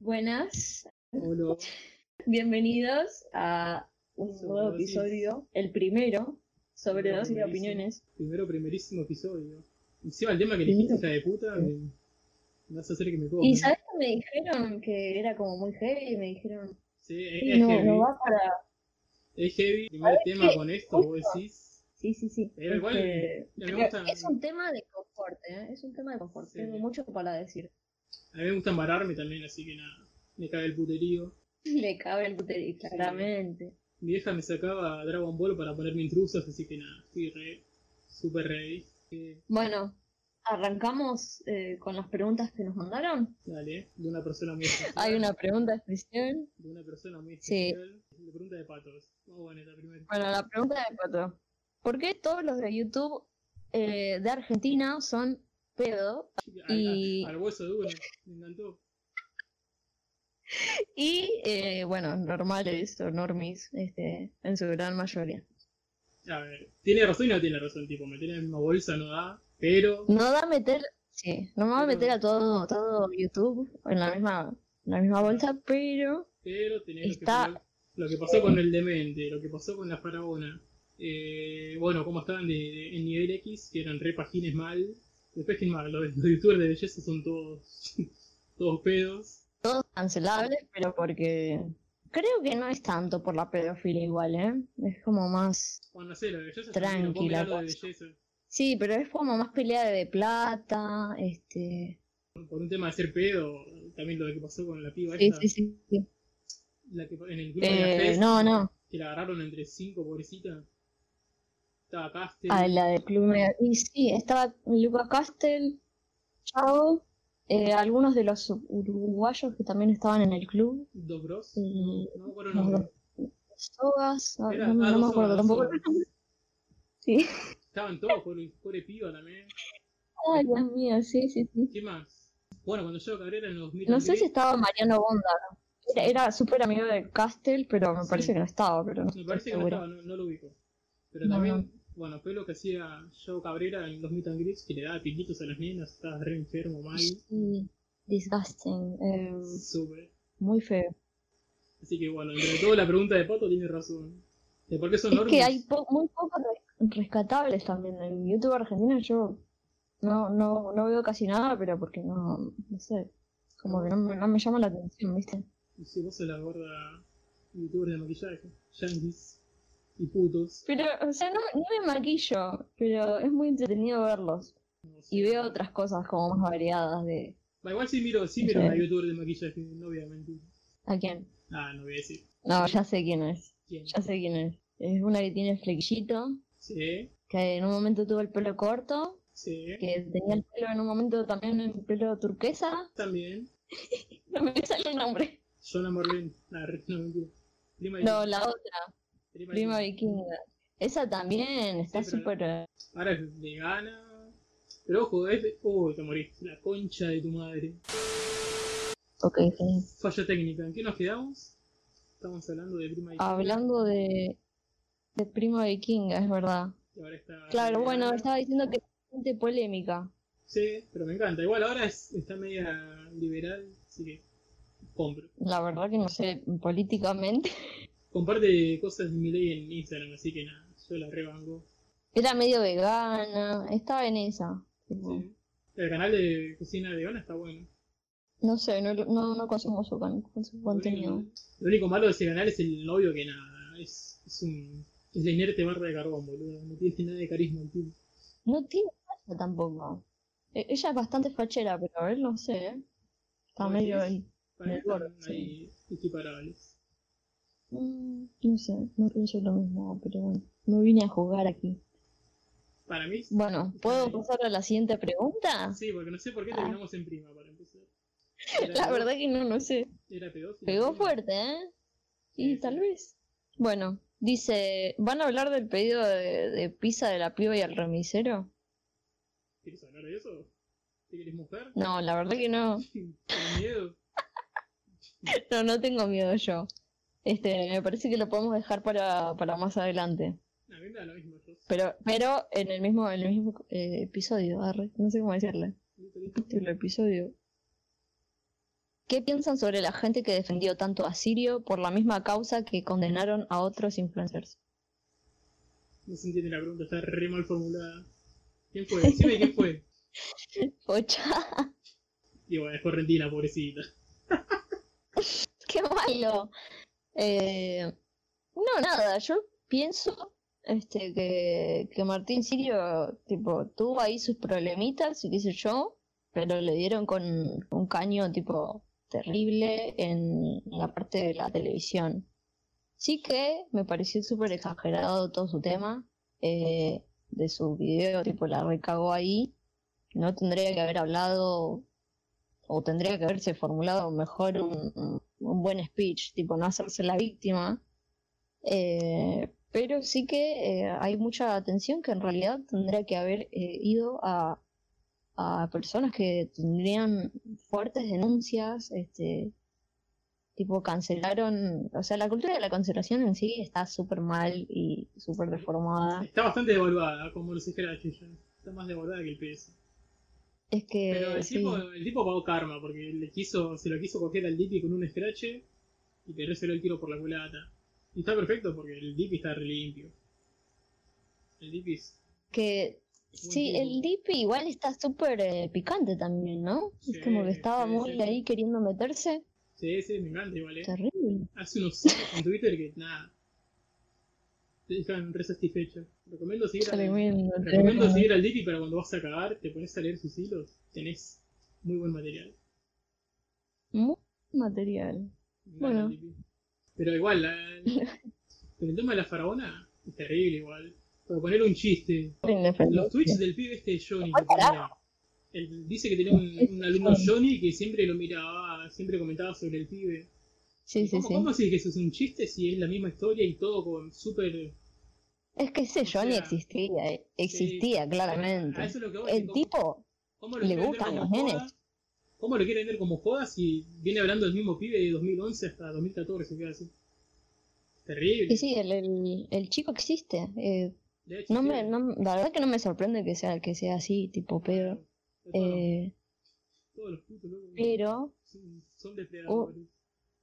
Buenas, Hola. bienvenidos a un Sobre nuevo dosis. episodio, el primero, sobre de primerísimo. opiniones. Primero, primerísimo episodio. Encima el tema que elegiste, hija de puta, me, me vas a hacer que me coma. Y sabes que me dijeron que era como muy heavy, me dijeron, Sí, es, sí, es no, heavy. no va para... Es heavy. Primer tema qué? con esto, vos decís. Sí, sí, sí. Pero igual, este, me gusta- Es un tema de confort, ¿eh? Es un tema de confort. Sí. Tengo mucho para decir. A mí me gusta embararme también, así que nada. Me cabe el puterío. Le cabe el puterí, claramente. Mi vieja me sacaba Dragon Ball para ponerme intrusos, así que nada, estoy re, super ready. Eh, Bueno, arrancamos eh, con las preguntas que nos mandaron. dale, de una persona muy especial. Hay una pregunta especial. De una persona muy Sí. especial. La pregunta de patos. Vamos con esta primera. Bueno, la pregunta de Pato. ¿Por qué todos los de YouTube eh, de Argentina son pedo Al, y- al- hueso de uno, me encantó. y, eh, bueno, normales o normis este, en su gran mayoría? A ver, tiene razón y no tiene razón, tipo, meter en la misma bolsa no da, pero No da meter, sí, no me va a meter a todo, todo YouTube en la misma, en la misma bolsa, pero pero tenés lo que, Está- lo, que pasó con el demente, lo que pasó con la faraona, eh, bueno, como estaban de, de- en nivel X, que eran re pagines mal, después que mal, los, los youtubers de belleza son todos, todos pedos, todos cancelables, pero porque creo que no es tanto por la pedofilia igual, ¿eh? Es como más bueno, no sé, de belleza Tranquila, lo de belleza, Sí, pero es como más pelea de plata, este... por un tema de ser pedo, también lo de que pasó con la piba Sí, esta, sí, sí. sí. la que en el grupo de la Eh, FES, no, no, que la agarraron entre cinco, pobrecita, estaba Castel, a la de Club Y sí, estaba Luca Castel, Chavo, eh, algunos de los uruguayos que también estaban en el club, Dos Bros, Mm, no, me acuerdo los. Sogas, ah, no, me- ah, no me acuerdo tampoco. Sí. Estaban todos, pobre, pobre piba también. Ay, Dios mío, sí, sí, sí. ¿Qué más? Bueno, cuando yo Cabrera en los No sé si estaba Mariano Bonda. Era, era súper amigo de Castel, pero me Sí. parece que no estaba, pero no Me parece que no estaba, no, no lo ubico. Pero también, bueno, fue lo que hacía Joe Cabrera en los Meet and Greets, que le daba piquitos a las nenas, estaba re enfermo, mal, Sí, disgusting, eh, súper. muy feo. Así que bueno, entre todo la pregunta de Pato tiene razón. ¿De por qué son Es normis? que hay po- muy pocos res- rescatables también. En YouTube argentino yo no, no, no veo casi nada, pero porque no, no sé, como que no, me- no me llama la atención, ¿viste? Y si vos sos la gorda youtuber de maquillaje, yankees y putos. Pero, o sea, no, no me maquillo, pero es muy entretenido verlos. no sé. Y veo otras cosas como más variadas de... Igual sí miro, sí miro una youtuber de maquillaje, no voy a mentir. ¿A quién? Ah, no voy a decir. No, ya sé quién es. ¿Quién? Ya sé quién es. Es una que tiene flequillito, Sí, que en un momento tuvo el pelo corto, sí. que tenía el pelo en un momento también el pelo turquesa. También. No me sale el nombre. Jonah Morlin. Ah, re- no, mentira. No, la otra, prima vikinga. Esa también está Sí, súper... eh, Ahora es vegana. Pero ojo, es. Uy, te morís. La concha de tu madre. Ok, sí. Falla técnica. ¿En qué nos quedamos? Estamos hablando de prima de Hablando de, de prima vikinga, es verdad. Y ahora está. Claro, vegana. bueno, estaba diciendo que es bastante polémica. Sí, pero me encanta. Igual ahora es, está media liberal, así que compro. La verdad que no sé, políticamente. Comparte cosas de mi ley en Instagram, así que nada, yo la rebanco. Era medio vegana, estaba en esa. tipo, Sí. El canal de cocina vegana está bueno. No sé, no, no, no consumo su, con- su contenido. lo único malo de ese canal es el novio que nada, es, es un. Es la inerte barra de carbón, boludo. No tiene nada de carisma el tipo. No tiene facha tampoco. E- ella es bastante fachera, pero él no sé, ¿eh? Está ¿Vos medio ahí. Para equiparables. Mm, no sé, no pienso lo mismo, pero bueno, no vine a jugar aquí. Para mí, Bueno, ¿puedo pasar a la siguiente pregunta? sí, porque no sé por qué Ah. terminamos en prima para empezar. Era La verdad que no, no sé. Era pedófilo. Pegó fuerte, ¿eh? Sí, Y sí. tal vez. Bueno, dice, ¿van a hablar del pedido de, de pizza de la piba y el remisero? ¿Quieres hablar de eso? ¿Te querés mujer? No, la verdad que no. ¿Con miedo? No, no tengo miedo yo. Este, me parece que lo podemos dejar para, para más adelante. A mí me da lo mismo. Yo. Pero, pero en el mismo, en el mismo eh, episodio, arre, no sé cómo decirle. El episodio. ¿Qué piensan sobre la gente que defendió tanto a Sirio por la misma causa que condenaron a otros influencers? No se entiende la pregunta, está re mal formulada. ¿Quién fue? Decime quién fue. Pocha, Y bueno, es correntina, pobrecita. qué malo. Eh, no, nada, yo pienso este que, que Martín Sirio tipo tuvo ahí sus problemitas y qué sé yo, pero le dieron con un caño tipo terrible en la parte de la televisión. Sí que me pareció súper exagerado todo su tema eh, de su video, tipo la recagó ahí. No tendría que haber hablado o tendría que haberse formulado mejor un, un- buen speech, tipo no hacerse la víctima. Eh, pero sí que eh, hay mucha atención que en realidad tendría que haber eh, ido a, a personas que tendrían fuertes denuncias, este, tipo cancelaron, o sea, la cultura de la cancelación en sí está súper mal y súper deformada. Está bastante devaluada, como Scratch ya. Está más devaluada que el PS. Es que Pero el sí, tipo, el tipo pagó karma, porque le quiso, se lo quiso coger al Dippy con un Scratch y resolvió el tiro por la culata. Y está perfecto porque el Dippy está re limpio. El Dippy es que sí, el Dippy igual está súper eh, picante también, ¿no? Sí, es como que estaba sí, muy ahí queriendo meterse. Sí, sí, me encanta igual, eh. Terrible. Hace unos hilos en Twitter que nada. Te dejan re satisfecho. Recomiendo seguir al, Tremendo, recomiendo seguir al Dippy para cuando vas a cagar, te pones a leer sus hilos, tenés muy buen material. Muy material. Bueno. Pero igual, la, pero el tema de la faraona es terrible igual. Para poner un chiste, los tweets del pibe este de Johnny que. Él dice que tenía un, un alumno Johnny que siempre lo miraba, siempre comentaba sobre el pibe. Sí, sí, ¿Cómo, sí. ¿Cómo decís que eso es un chiste si es la misma historia y todo con súper... Es que ese Johnny sea, existía, eh, existía claramente. Es lo que El ¿cómo- tipo, ¿Cómo lo le gustan los nenes. ¿Cómo lo quiere vender como joda si viene hablando del mismo pibe de 2011 hasta 2014? Queda así. Terrible. que sí, el, el, el chico existe. eh, hecho, no sí, me, no, la verdad que no me sorprende que sea que sea así, tipo los- Eh, todos los putos locos pero son, son depredadores.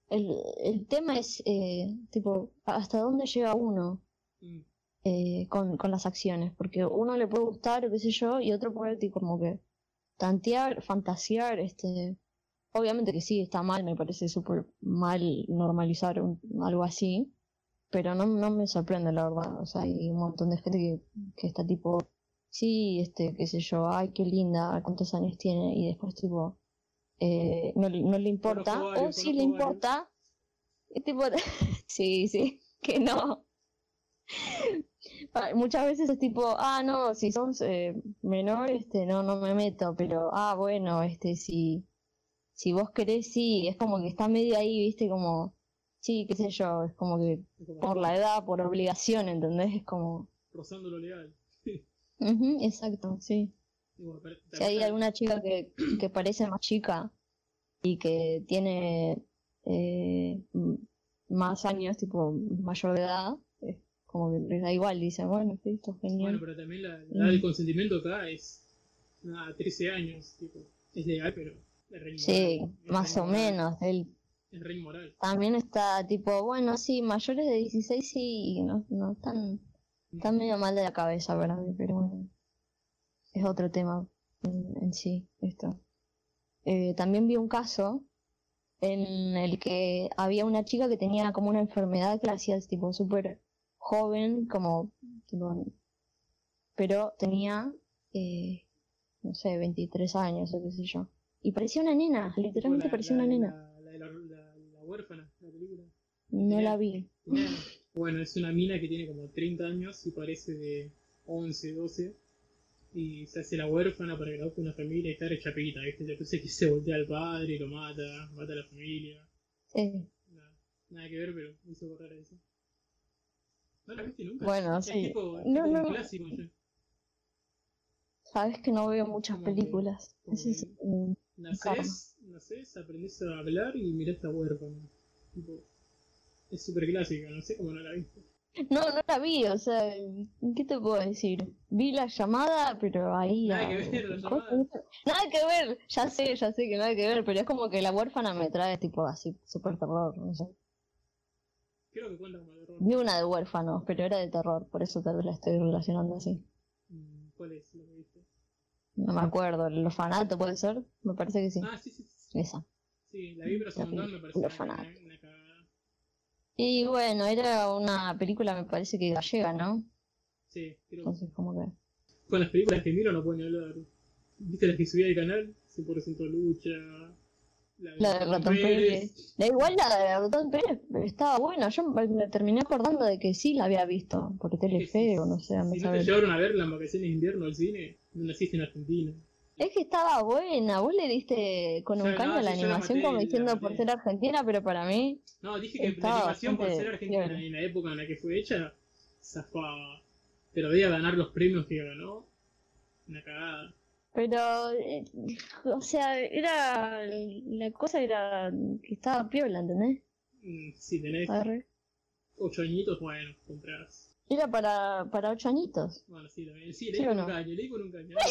el, el tema es, eh, tipo, hasta dónde llega uno Mm. Eh, con, con las acciones. Porque uno le puede gustar, o qué sé yo, y otro puede, como que tantear, fantasear, este. Obviamente que sí, está mal, me parece súper mal normalizar un- algo así, pero no, no me sorprende, la verdad. O sea, hay un montón de gente que, que está tipo, sí, este, qué sé yo, ay, qué linda, cuántos años tiene, y después, tipo, eh, no, le- no le importa, o varios, si le importa, y tipo, sí, sí, que no. Muchas veces es tipo, ah, no, si sos eh, menor, este, no, no me meto, pero, ah, bueno, este, si, si vos querés, sí, es como que está medio ahí, viste, como, sí, qué sé yo, es como que por la edad, por obligación, ¿entendés? Es como, rozando lo legal. ujú, exacto, sí. Y bueno, pero- Si hay alguna chica que, que parece más chica y que tiene eh, más años, tipo mayor de edad, como que les da igual, dicen, bueno, sí, esto es Bueno, genial. pero también la, edad del consentimiento acá es nada, 13 años, tipo. Es legal, pero es re Sí, inmoral, es más re o menos. Él Es re inmoral. también está tipo, bueno, sí, mayores de 16 sí, no, no están, están medio mal de la cabeza para mí, pero bueno, es otro tema en, en sí, esto. Eh, también vi un caso en el que había una chica que tenía como una enfermedad que la hacía tipo súper joven, como, tipo, pero tenía, eh, no sé, 23 años o qué sé yo. Y parecía una nena, literalmente La- parecía la- una nena. La, de la, huérfana, la película. No la vi. Bueno, es una mina que tiene como 30 años y parece de 11, 12. Y se hace la huérfana para que la adopte una familia y está chapita, ¿viste? Entonces que se voltea al padre, lo mata, mata a la familia. Sí. Nada, nada que ver, pero hizo correr eso. ¿No la viste nunca? Bueno, es sí. tipo, No, tipo no. un clásico ya. Sabes que no veo muchas que- películas. es, que- Nacés, nacés, aprendés a hablar y mirás a huérfana. Tipo, es súper clásica, no sé cómo no la viste. No, no la vi, o sea, ¿qué te puedo decir? Vi la llamada, pero ahí... Nada que ver, la llamada. Nada que ver, ya sé, ya sé que nada que ver, pero es como que la huérfana me trae tipo así, súper terror, no sé. Creo que cuenta como terror. Vi una de huérfanos, pero era de terror, por eso tal vez la estoy relacionando así. Mm, ¿Cuál es la que viste? No me acuerdo, el orfanato puede ser, me parece que sí, Ah, sí, sí, sí. esa. Sí, la vi, pero un montón me pareció una, una, cagada. Y bueno, era una película, me parece que gallega, ¿no? Sí, creo que Entonces, como que... Con las películas que miro no puedo ni hablar. ¿Viste las que subí al canal? 100% lucha. La de Ratón Pérez. Da igual la de Ratón Pérez estaba buena. Yo me terminé acordando de que sí la había visto por Telefe o no sé, Si no te llevaron a verla en vacaciones de invierno al cine, no naciste en Argentina. Es que estaba buena. Vos le diste con un Ya, caño no, a la animación maté, como diciendo por ser argentina, pero para mí. No, dije que la animación por ser argentina en la época en la que fue hecha, zafaba. Pero de a ganar los premios que ganó, una cagada. Pero, eh, o sea, era. La cosa era que estaba piola, ¿entendés? Mm, Si tenés Arre. ocho añitos, bueno, comprás. Era para, para ocho añitos. Bueno, sí, también. Sí, ¿Sí leí o con no? un caño, leí con un caño.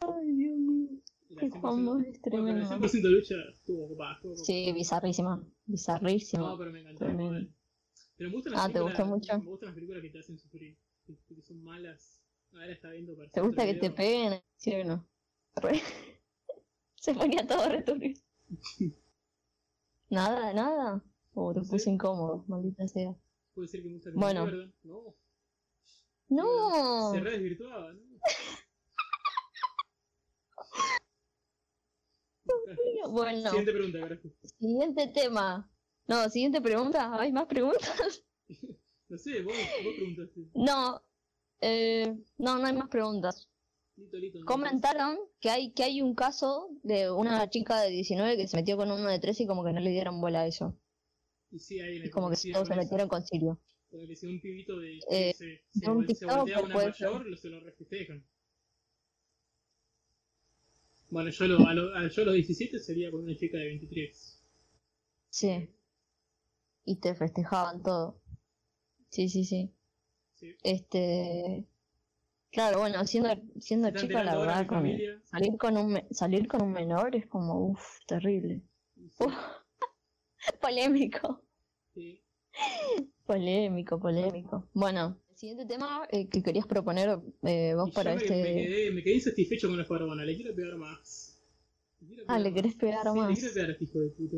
Ay, Dios mío. La Qué 100% Juan Bosch es Bueno, pero la tremendo. 100% lucha estuvo copada. Sí, bizarrísima. Bizarrísima. No, pero me encantó. Tremendo. igual. Pero me gustan las Ah, ¿te películas, gustó mucho? Me gustan las películas que te hacen sufrir, que, que son malas. Ahora está viendo para ¿Te gusta que te video. peguen? ¿Sí o no? Se ponía todo returbio. Nada, nada. Oh, te puse incómodo, maldita sea. Puede ser que me gusta que Bueno. me. No, No. se re desvirtuaba, ¿no? Bueno, Siguiente pregunta, carajo. siguiente tema. No, siguiente pregunta. ¿Hay más preguntas? No sé, vos, vos preguntaste. No. Eh, no, no hay más preguntas. Lito, lito. Comentaron que hay, que hay un caso de una chica de 19 que se metió con uno de 13 y como que no le dieron bola a eso. Y sí, ahí Y como que todos se metieron con Sirio. Como que si un pibito de Eh, se, se, un se voltea a una mayor, lo- se lo refestejan. Bueno, yo, lo, a lo- a, yo los 17 sería con una chica de 23. Sí. Y te festejaban todo. Sí, sí, sí. Sí. Este. Claro, bueno, siendo, siendo ¿Se están chica, la verdad, con, salir, con un, salir con un menor es como, uff, terrible. Sí, Uf. Polémico. sí. Polémico, polémico. Bueno, el siguiente tema eh, que querías proponer eh, vos Y para yo este. me quedé, me quedé insatisfecho con la faraona, le quiero pegar más. quiero Ah, pegar ¿le más. querés pegar Sí, más? le quiero pegar a este hijo de puta.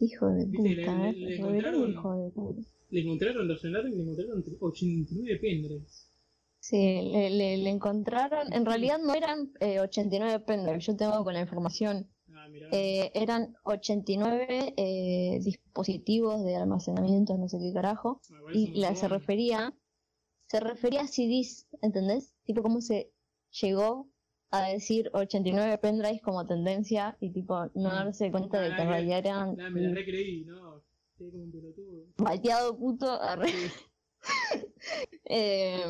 Hijo de le- puta, le- eh. le reverendo encontraron- hijo de puta. Le encontraron, lo llenaron y le encontraron 89 pendrives. Sí, le, le, le encontraron. En realidad no eran eh, 89 pendrives, yo tengo con la información. Ah. Eh, eran 89 eh, dispositivos de almacenamiento, no sé qué carajo. Ah, Y la, se refería, se refería a CDs, ¿entendés? Tipo cómo se llegó a decir 89 pendrives como tendencia y tipo no Mm. darse cuenta de Ah, que en la- realidad eran Nah, me la recreí, no. Quedé como un pelotudo. bateado puto. arre. Eh,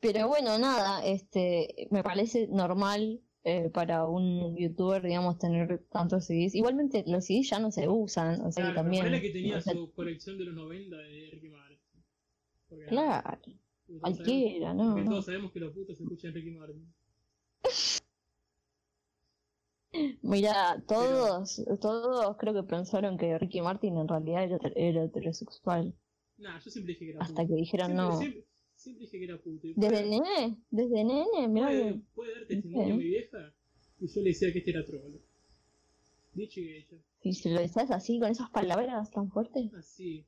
pero bueno, nada, este, me parece normal eh, para un youtuber, digamos, tener tantos CDs. Igualmente los CDs ya no se usan, o sea que Claro, también. ponele que tenía o sea, su colección de los 90 de Ricky Martin. Porque, Claro, cualquiera, sabemos- ¿no? Porque no. todos sabemos que los putos escuchan Ricky Martin. Mira, todos, todos creo que pensaron que Ricky Martin en realidad era, era heterosexual. Nah, yo siempre dije que era Hasta puto. que dijeron siempre, no. Siempre, siempre dije que era puto. Y Desde puede- nene, desde nene, mira puede, que. puede dar testimonio Ok. mi vieja y yo le decía que este era trolo. Dicho y hecho. Y si lo decías así, con esas palabras tan fuertes. Así.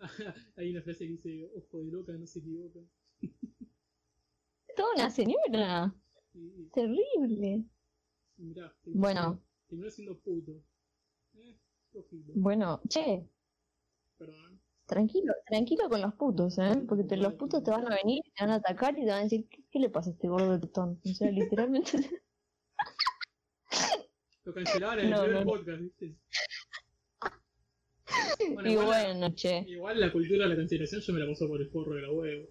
Hay una frase que dice, ojo de loca, no se equivoca. Toda una señora. Y, Terrible. Mirá, terminó Bueno. siendo- terminó siendo puto. Eh. Bueno, che, Perdón. tranquilo, tranquilo con los putos, ¿eh? Porque te- los putos te van a venir, te van a atacar y te van a decir, ¿qué, qué le pasa a este gordo de tetón? O sea, literalmente. Lo cancelaban en el No, primer no, podcast, ¿viste? Bueno, y igual, bueno, che, igual la cultura de la cancelación yo me la paso por el forro de la huevo.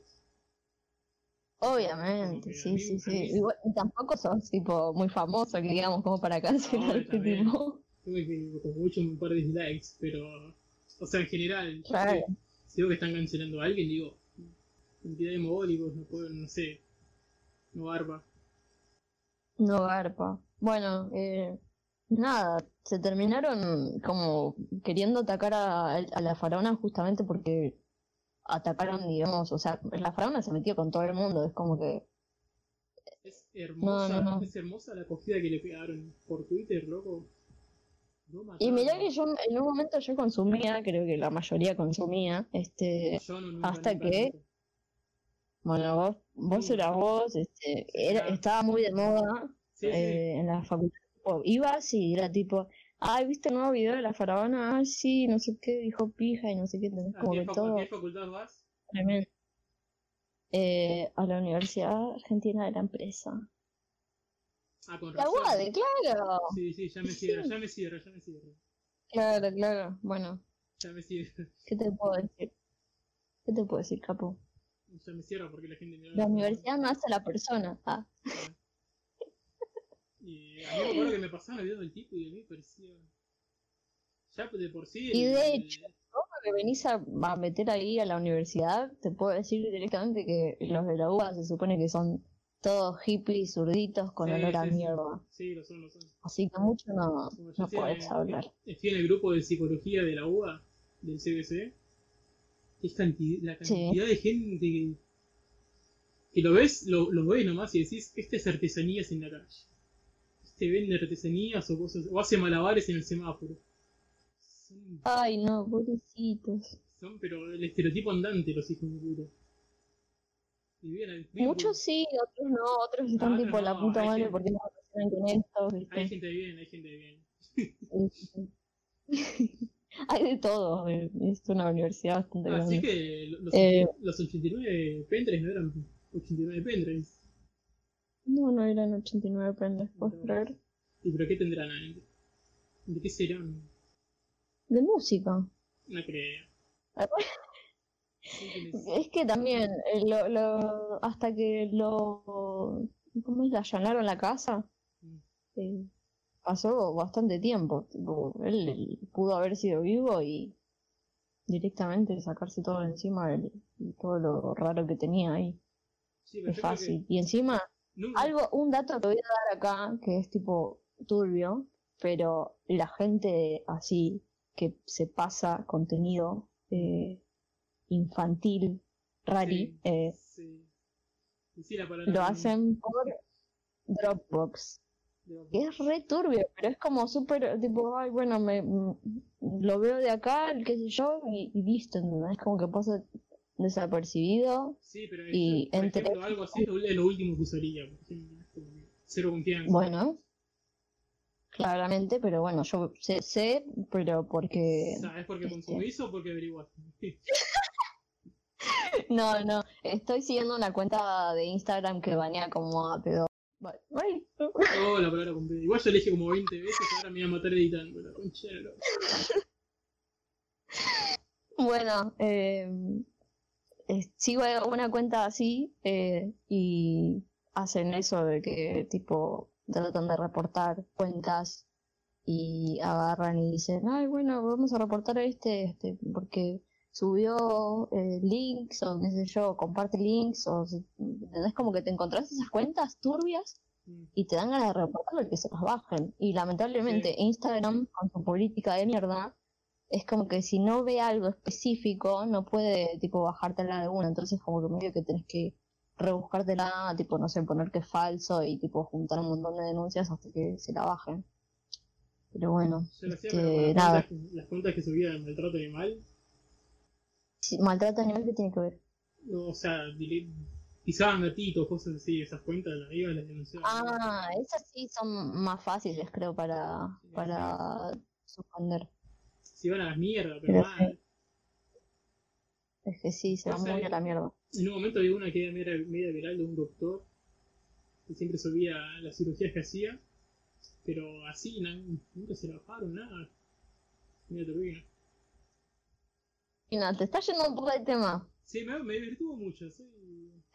Obviamente, sí, sí, sí. Igual, y tampoco sos, tipo, muy famoso, que digamos, como para cancelar este tipo. Tuve como mucho un par de dislikes, pero O sea, en general, Claro. si, veo que están cancelando a alguien, digo, cantidad de mogólicos, no puedo, no sé, no barba. No garpa. Bueno, eh, nada, se terminaron como queriendo atacar a, a la faraona justamente porque atacaron, digamos, o sea, la faraona se metió con todo el mundo, es como que Es hermosa, no, no. es hermosa la acogida que le pegaron por Twitter, loco. No Y mirá que yo en un momento yo consumía, creo que la mayoría consumía, este, no, nunca, hasta nunca, que- nunca. bueno, vos, vos Sí. eras vos, este, era, estaba muy de moda Sí, sí. eh, en la facultad. ibas y era tipo, ay, ¿viste el nuevo video de la faraona? Ay, sí, no sé qué, dijo pija y no sé qué, tenés ¿A como que todo a qué facultad vas? tremendo. Eh, a la Universidad Argentina de la Empresa. Ah, con La razón. UADE, claro. Sí, sí, ya me cierra, ya me cierra, ya me cierra. Claro, claro. Bueno, Ya me cierra, ¿qué te puedo decir? ¿Qué te puedo decir, capo? ya me cierra porque la gente me La universidad no hace a la persona. Ah, Y a mí me acuerdo que me pasaban el video del tipo y a mí me parecía. Ya de por sí. Y el- de hecho, vos que venís a, a meter ahí a la universidad, te puedo decir directamente que los de la UBA se supone que son todos hippies, zurditos, con Sí, olor a sí, sí. mierda. Sí, lo son, lo son. Así que mucho no, Como no podés hablar. Estoy en el grupo de psicología de la UBA, del CBC. Es canti- la Sí. cantidad de gente que, que lo ves, lo, lo ves nomás y decís, este es artesanías en la calle. Este vende artesanías o cosas, o hace malabares en el semáforo. Son, Ay, no, pobrecitos. son pero el estereotipo andante los hijos de puta. Muchos sí, otros no, otros están Ah, no, tipo la no, puta hay madre gente- porque no relacionan con esto. Hay gente de bien, hay gente de bien. Hay de todo, eh, es una universidad bastante Así grande. que los, Eh. los 89 pendrives no eran 89 pendrives. No, no eran 89 prendas, ¿puedes No. creer? ¿Y pero qué tendrán adentro? ¿De qué serán? De música. No creo. Les- Es que también, eh, lo, lo, hasta que lo, ¿cómo es? Allanaron la casa, Mm. eh, pasó bastante tiempo. Tipo, él, él pudo haber sido vivo y directamente sacarse todo encima, el- todo lo raro que tenía ahí. Sí, pero Es que fácil. Y encima, algo, un dato que voy a dar acá, que es tipo turbio, pero la gente así que se pasa contenido eh, infantil, rari, Sí, eh, sí. Y sí, la palabra lo hacen por Dropbox. Que es re turbio, pero es como súper, tipo, ay, bueno, me, mm, lo veo de acá, qué sé yo, y, y listo. Es como que pasa desapercibido. Sí, pero y por entre- ejemplo, algo así es lo, es último que usaría. Es cero confianza. Bueno, claramente, pero bueno, yo sé, sé pero porque... ¿Sabes por qué este- consumís o porque averiguaste? No, no, estoy siguiendo una cuenta de Instagram que banea como a pedo. Ay, Oh, la palabra completa. Igual yo le dije como 20 veces, ahora me voy a matar editando. La. Bueno, eh, eh, sigo una cuenta así eh, y hacen eso de que tipo tratan de reportar cuentas y agarran y dicen, ay bueno, vamos a reportar este, este porque subió eh, links o qué sé yo, comparte links o ¿entendés? como que te encontrás esas cuentas turbias Mm. y te dan ganas de reportarlo y que se las bajen. Y lamentablemente Instagram, con su política de mierda, es como que si no ve algo específico, no puede, tipo, bajártela de una. Entonces, como que medio que tenés que rebuscártela, tipo, no sé, poner que es falso y, tipo, juntar un montón de denuncias hasta que se la bajen. Pero bueno, Yo lo hacía, este, con nada. cuentas, que- las cuentas que subían maltrato animal, Si- maltrato animal, ¿qué tiene que ver? no, o sea, pisaban gatitos, cosas así, esas cuentas las iban las denunciaban. Ah, esas sí son más fáciles, creo, para, para suspender. Se iban a las mierdas, pero Pero mal. Es que sí, se va O sea, muy a la mierda. En un momento había una que era media, media viral de un doctor que siempre subía las cirugías que hacía, pero así, nunca se la bajaron, nada. Mira, turbina. Mira, te está yendo un poco del tema. Sí, me, me mucho, sí.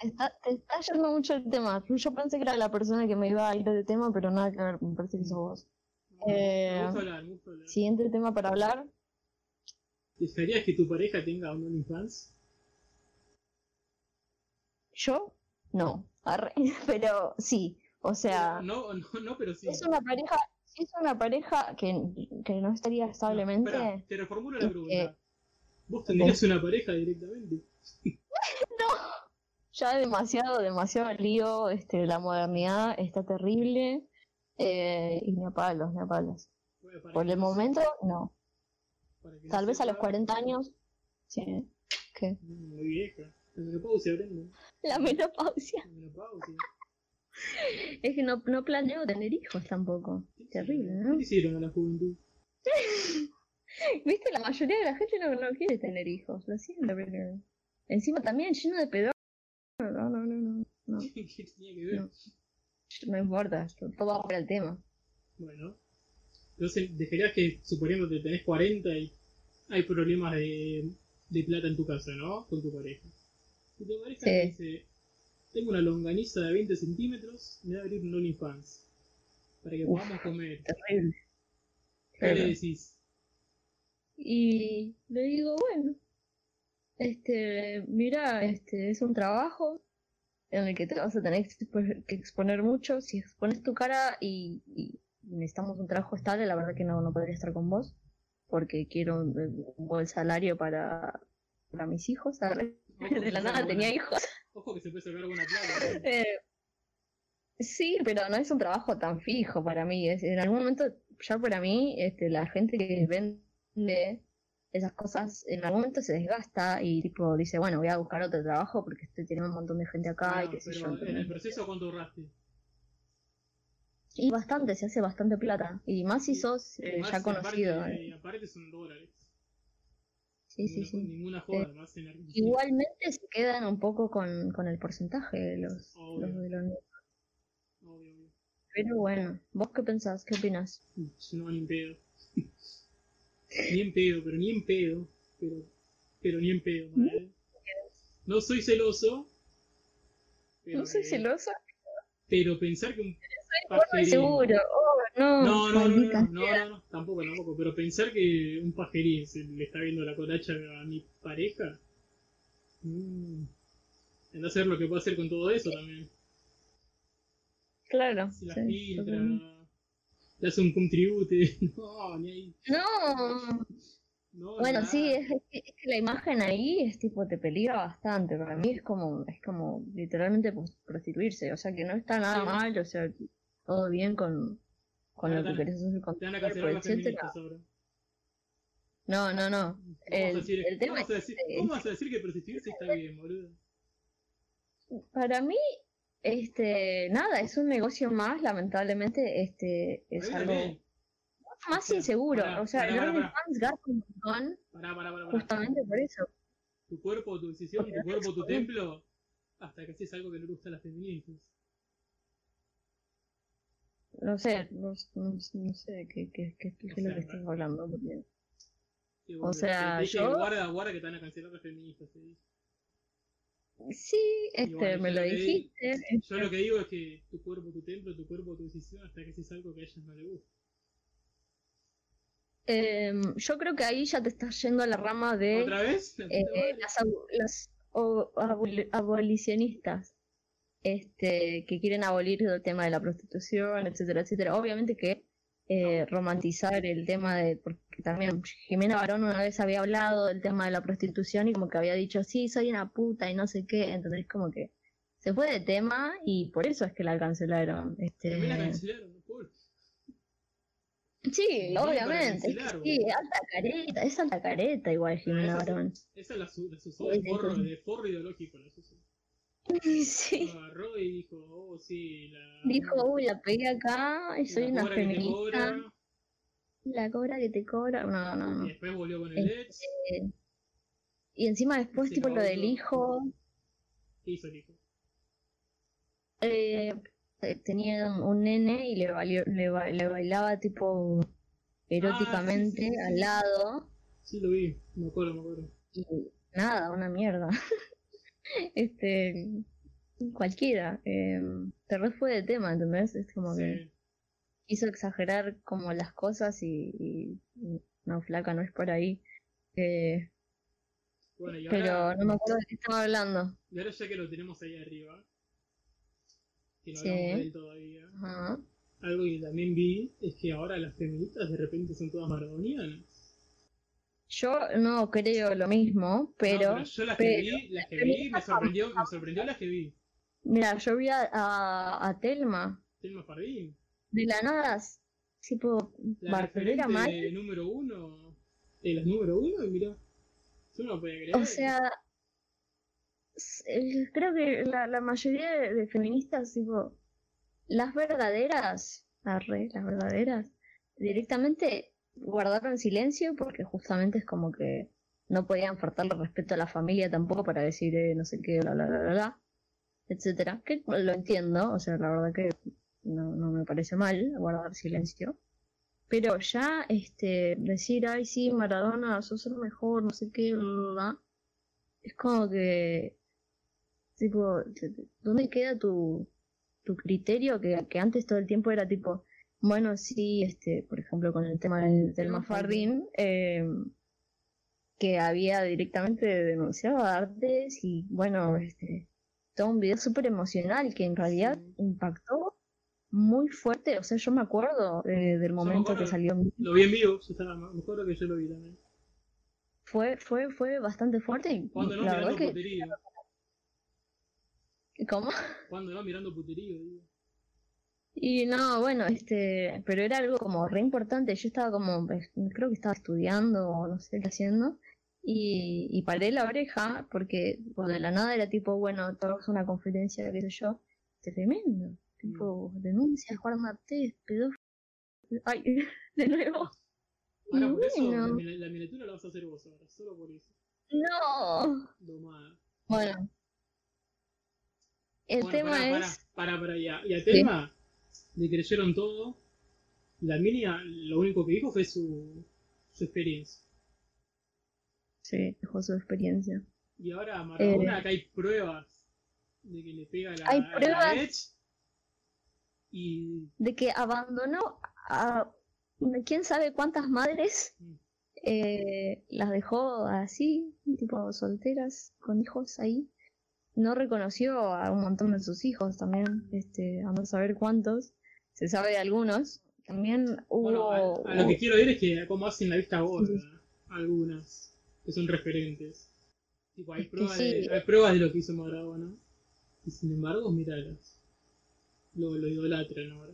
Está, te está yendo mucho el tema. Yo pensé que era la persona que me iba a ir de tema, pero nada que ver, me parece que sos vos. Me Eh, gusta hablar, me gusta hablar. Siguiente tema para hablar. ¿Dejarías que tu pareja tenga un OnlyFans? ¿Yo? No, arre, pero sí, o sea, No, no, no, pero sí. es una pareja, es una pareja que, que no estaría No, establemente, espera, te reformulo la eh, pregunta. ¿Vos tendrías una pareja directamente? ya demasiado, demasiado lío, este, la modernidad está terrible, eh, y ni a palos, ni a palos. Por el no momento, no. Se- para que no Tal vez a los sepa, 40 años, sí, ¿qué? Muy vieja. La menopausia, Brenda. La menopausia. La menopausia. Es que no, no planeo tener hijos tampoco. ¿Qué Terrible? ¿no? ¿Qué hicieron a la juventud? Viste, la mayoría de la gente no, no quiere tener hijos, lo siento, pero... Encima también lleno de pedo. No, no, no, no, no. ¿Qué tenía que ver? No. No importa, esto, todo va por el tema. Bueno. Entonces, dejarías que, suponiendo que tenés 40 y hay problemas de, de plata en tu casa, ¿no? Con tu pareja. Y tu pareja Sí. te dice, tengo una longaniza de 20 centímetros, me voy a abrir un OnlyFans. Para que Uf. podamos comer. Terrible. ¿Qué le decís? Y le digo, bueno, este, mira, este, es un trabajo en el que te vas a tener que expo- que exponer mucho. Si expones tu cara y, y necesitamos un trabajo estable, la verdad que no, no podría estar con vos, porque quiero un, un buen salario para, para mis hijos. De la nada tenía buena- hijos. Ojo que se puede sacar buena plata. ¿no? Eh, sí, pero no es un trabajo tan fijo para mí. Es, en algún momento, ya para mí, este, la gente que vende esas cosas, en algún momento se desgasta y tipo dice, bueno, voy a buscar otro trabajo porque estoy teniendo un montón de gente acá y qué sé yo. en el proceso, ¿cuánto ahorraste? Y bastante, se hace bastante plata. Y más si Sí. sos eh, Más, ya conocido. Aparte, eh. aparte son dólares. Sí, sí, ninguna, sí. ninguna joda, Eh, más en Argentina. Igualmente se quedan un poco con, con el porcentaje de los, Obvio. los de los Obvio, obvio. Pero bueno, ¿vos qué pensás? ¿Qué opinas? No, ni en pedo. ni en pedo, pero ni en pedo. Pero, pero ni en pedo, ¿vale? No soy celoso. Pero, No soy eh, celosa. Pero pensar que un pajerín. seguro. Oh, no, No, no, no, no, no, no, no, tampoco, tampoco. Pero pensar que un pajerín se le está viendo la colacha a mi pareja. Mmm. Anda a saber lo que puede hacer con todo eso también. Claro. Si la sí, filtra, le hace un contribute. No, ni ahí. No, No, bueno, nada. sí, es, es que, la imagen ahí es tipo, te peligra bastante. Para mí es como, es como literalmente prostituirse. O sea que no está nada Sí. mal, o sea, todo bien con, con Ahora lo que querés hacer con tu. No, no, no. ¿Cómo, El- vas a decir, el tema ¿cómo, vas es. ¿Cómo vas a decir que prostituirse está bien, boludo? Para mí, este, nada, es un negocio más, lamentablemente, este, es algo. Más O sea, inseguro. o sea, pará, el pará, pará. OnlyFans gasta un montón justamente por eso. Tu cuerpo, tu decisión, Porque tu cuerpo, tu templo. Hasta que haces algo que no le gusta a las feministas. No sé, no, no, no sé qué, qué, qué, qué es lo que estás hablando. Porque... Sí, O sea, yo- Guarda, guarda que te van a cancelar las feministas. dije. Sí, este, bueno, me lo dijiste. Yo lo que digo es que tu cuerpo, tu templo, tu cuerpo, tu decisión, hasta que haces algo que a ellas no les gusta. Em, yo creo que ahí ya te estás yendo a la rama de eh, las, las o- abolicionistas este, que quieren abolir el tema de la prostitución, etcétera, etcétera. Obviamente que eh, romantizar el tema de, porque también Jimena Barón una vez había hablado del tema de la prostitución y como que había dicho, sí, soy una puta y no sé qué, entonces como que se fue de tema y por eso es que la cancelaron. Este, También la cancelaron, sí, obviamente, es que sí, alta careta, es alta careta igual Jimena sí. Barón. Esa la, su- la usó de forro, sí. de forro ideológico. La usó. Sí. Agarró y dijo, oh sí, la... Dijo, uy, la pegué acá y la soy una feminista. La cobra que te cobra. No, no, no. Y después volvió con el ex. Eh, y encima después, tipo, lo del hijo. ¿Qué hizo el hijo? eh, tenía un, nene y le, valió, le, ba- le bailaba, tipo, eróticamente sí, sí, al lado. Sí, lo vi, me acuerdo, me acuerdo. Y nada, una mierda. este. Cualquiera. Eh, te re fue de tema, ¿entendés? Es como que. Quiso exagerar como las cosas y, no, flaca, no es por ahí. Eh, Bueno, y pero no me acuerdo de qué estaba hablando. y ahora ya que lo tenemos ahí arriba, que no Sí. hablamos de él todavía, Ajá. algo que también vi es que ahora las feministas de repente son todas maradonianas. Yo no creo lo mismo, pero, No, yo las que pero- vi, las que vi, me sorprendió, me sorprendió las que vi. mira, yo vi a, a, a Telma Telma Fardín, de la nada, tipo, la referente mal. número uno, de las número uno, y mirá, yo no lo podía creer. O sea, creo que la, mayoría de, feministas, tipo, las verdaderas, arre, las verdaderas, directamente guardaron silencio porque justamente es como que no podían faltarle respeto a la familia tampoco para decir eh, no sé qué, bla, bla, bla, bla, etcétera. Que lo entiendo, o sea, la verdad que no, no me parece mal guardar silencio. Pero ya, este, decir, ay, sí, Maradona, sos el mejor, no sé qué, bla, bla, es como que, tipo, ¿dónde queda tu, tu criterio? Que, que antes todo el tiempo era tipo, bueno, sí, este, por ejemplo, con el tema del, del Mafardín, eh, que había directamente denunciado a Artes y, bueno, este, todo un video súper emocional que en realidad Sí. impactó muy fuerte. O sea, yo me acuerdo eh, del me momento que salió. Lo vi en vivo, me acuerdo que yo lo vi también. Fue, fue, fue bastante fuerte y Cuando no la verdad que... ¿Cómo? Cuando no mirando puterío, digo. Y no, bueno, este, pero era algo como re importante. Yo estaba como, pues, creo que estaba estudiando o no sé qué haciendo. Y, y paré la oreja porque pues, de la nada era tipo, bueno, todos una conferencia, qué sé yo. Tremendo. Tipo, denuncias, Juan Martés, pedófilo. Ay, de nuevo. Ahora por eso, bueno. la miniatura la vas a hacer vos ahora, solo por eso. No. Domada. Bueno. El Bueno, tema es. pará, pará, pará, y a, y a Telma le creyeron todo. La Minia lo único que dijo fue su, su experiencia. Sí, dejó su experiencia. Y ahora a Maradona Eh. acá hay pruebas de que le pega la, Hay a la pruebas. Edge. Y de que abandonó a quién sabe cuántas madres Mm. eh, las dejó así, tipo solteras, con hijos ahí. No reconoció a un montón de sus hijos también, este, a no saber cuántos. Se sabe de algunos. También hubo. bueno, a, a lo que quiero ir es que como hacen la vista gorda Sí. algunas que son referentes. Tipo, hay pruebas, sí. de, hay pruebas de lo que hizo Maradona. Y sin embargo, miralas. Lo, lo idolatran ahora.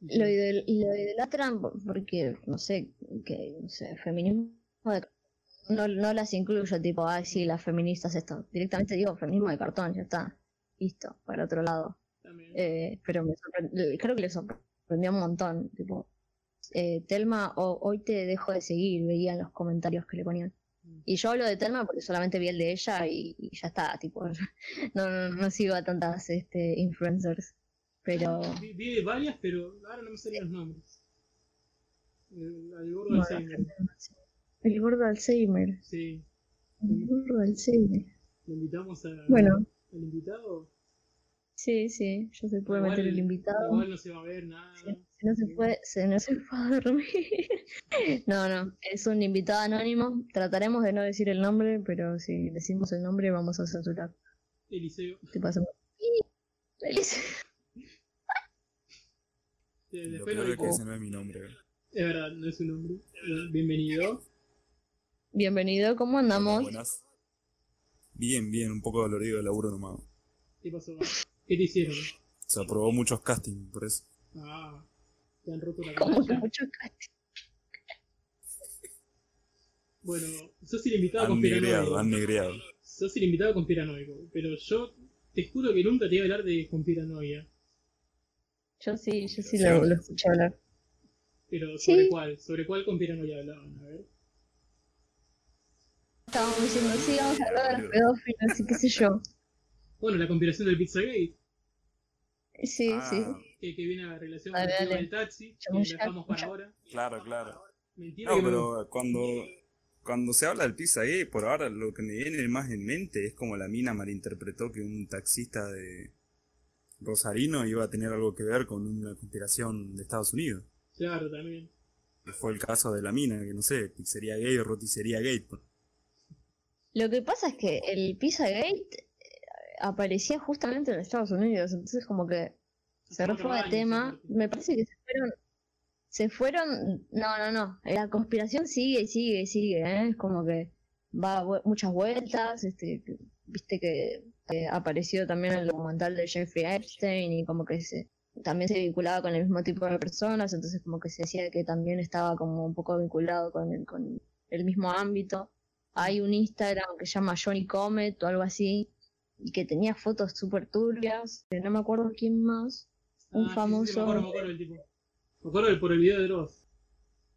Lo, idol- lo idolatran por- porque, no sé, que, no sé, feminismo. de- no, no las incluyo, tipo, ay, sí, las feministas esto. Directamente digo feminismo de cartón, ya está. Listo, para otro lado. Eh, pero me creo que le sorprendió un montón. Tipo, eh, Telma, hoy te dejo de seguir, veía en los comentarios que le ponían. Y yo hablo de Telma porque solamente vi el de ella y, y ya está, tipo, no, no, no sigo a tantas este, influencers. Pero Vi, vi varias, pero ahora no me salen los nombres. El, el gordo Alzheimer. El gordo Alzheimer. Sí. El gordo Alzheimer. Le invitamos a, Bueno, al invitado. sí, sí, yo se puede Igual- meter el invitado. Igual no se va a ver nada. Si si no se fue, se no se fue a dormir. No, no, es un invitado anónimo. Trataremos de no decir el nombre, pero si decimos el nombre vamos a censurar. Eliseo. Te pasamos. Feliz. Eh, Lo Después peor lo es que ese no es mi nombre. Es verdad, no es su nombre. Bienvenido. Bienvenido, ¿cómo andamos? Buenas. Bien, bien, un poco dolorido el laburo nomás. ¿Qué pasó? ¿Qué te hicieron? Se aprobó muchos castings, por eso. Ah, te han roto la Como que canalla. mucho casting. Bueno, sos el invitado Han negreado, conspiranoico. han negreado. Sos el invitado conspiranoico. Pero yo te juro que nunca te iba a hablar de conspiranoia. Yo sí, yo sí lo, lo escuché hablar. Pero Sí. ¿sobre cuál? ¿Sobre cuál conspiranoia hablaban? A ver. Estábamos diciendo, sí, vamos a hablar de los pedófilos y qué sé yo. Bueno, la conspiración del Pizzagate. Sí, Ah, sí. Que, que viene a relación Dale, con el del taxi. Que lo dejamos para ahora. Claro, claro. Mentira No, pero cuando, cuando se habla del pizza gay, por ahora lo que me viene más en mente es como la mina malinterpretó que un taxista de Rosarino iba a tener algo que ver con una conspiración de Estados Unidos. Claro, también. Fue el caso de la mina, que no sé, pizzería gay o roticería gay. pues. Lo que pasa es que el Pizzagate eh, aparecía justamente en Estados Unidos, entonces como que se fue de tema. Me parece que se fueron, se fueron, no, no, no, la conspiración sigue y sigue y sigue, ¿eh? Es como que va muchas vueltas, este, viste que, que apareció también el documental de Jeffrey Epstein y como que se también se vinculaba con el mismo tipo de personas, entonces como que se decía que también estaba como un poco vinculado con el, con el mismo ámbito. Hay un Instagram que se llama Johnny Comet o algo así, y que tenía fotos súper turbias, no me acuerdo quién más, un Ah, sí, sí, sí, famoso. me acuerdo, me acuerdo del tipo. Me acuerdo del- por el video de Dross.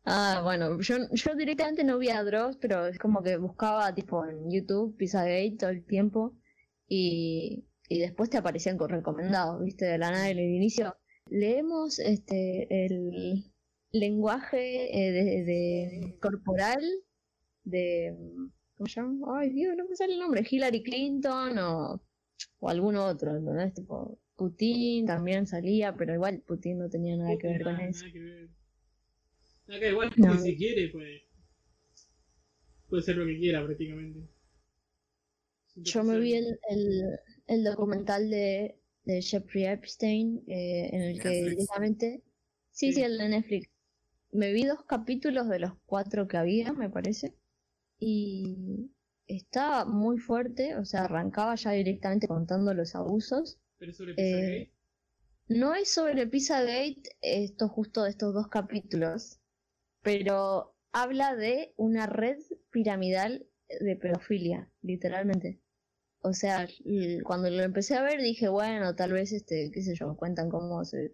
Ah, bueno, yo, yo directamente no vi a Dross, pero es como que buscaba tipo en YouTube Pizzagate todo el tiempo y, y después te aparecían con recomendados, viste, de la nada en el inicio. Leemos este el lenguaje eh, de, de corporal de ¿cómo se llama? Ay Dios, no me sale el nombre, Hillary Clinton o, o algún otro, ¿entendés? Tipo Putin también salía, pero igual Putin no tenía nada que ver con eso. Nada que ver. Ver, igual No. si quiere, pues. Puede ser lo que quiera prácticamente. Siempre Yo me puede vi el, el, el documental de, de Jeffrey Epstein, eh, en el que directamente... Sí, sí, Sí. el de Netflix. Me vi dos capítulos de los cuatro que había, me parece. Y estaba muy fuerte, o sea, arrancaba ya directamente contando los abusos. Pero es sobre eh, Pizzagate. No es sobre Pizzagate esto justo de estos dos capítulos, pero habla de una red piramidal de pedofilia, literalmente. O sea, cuando lo empecé a ver dije, bueno, tal vez este, qué sé yo, cuentan cómo se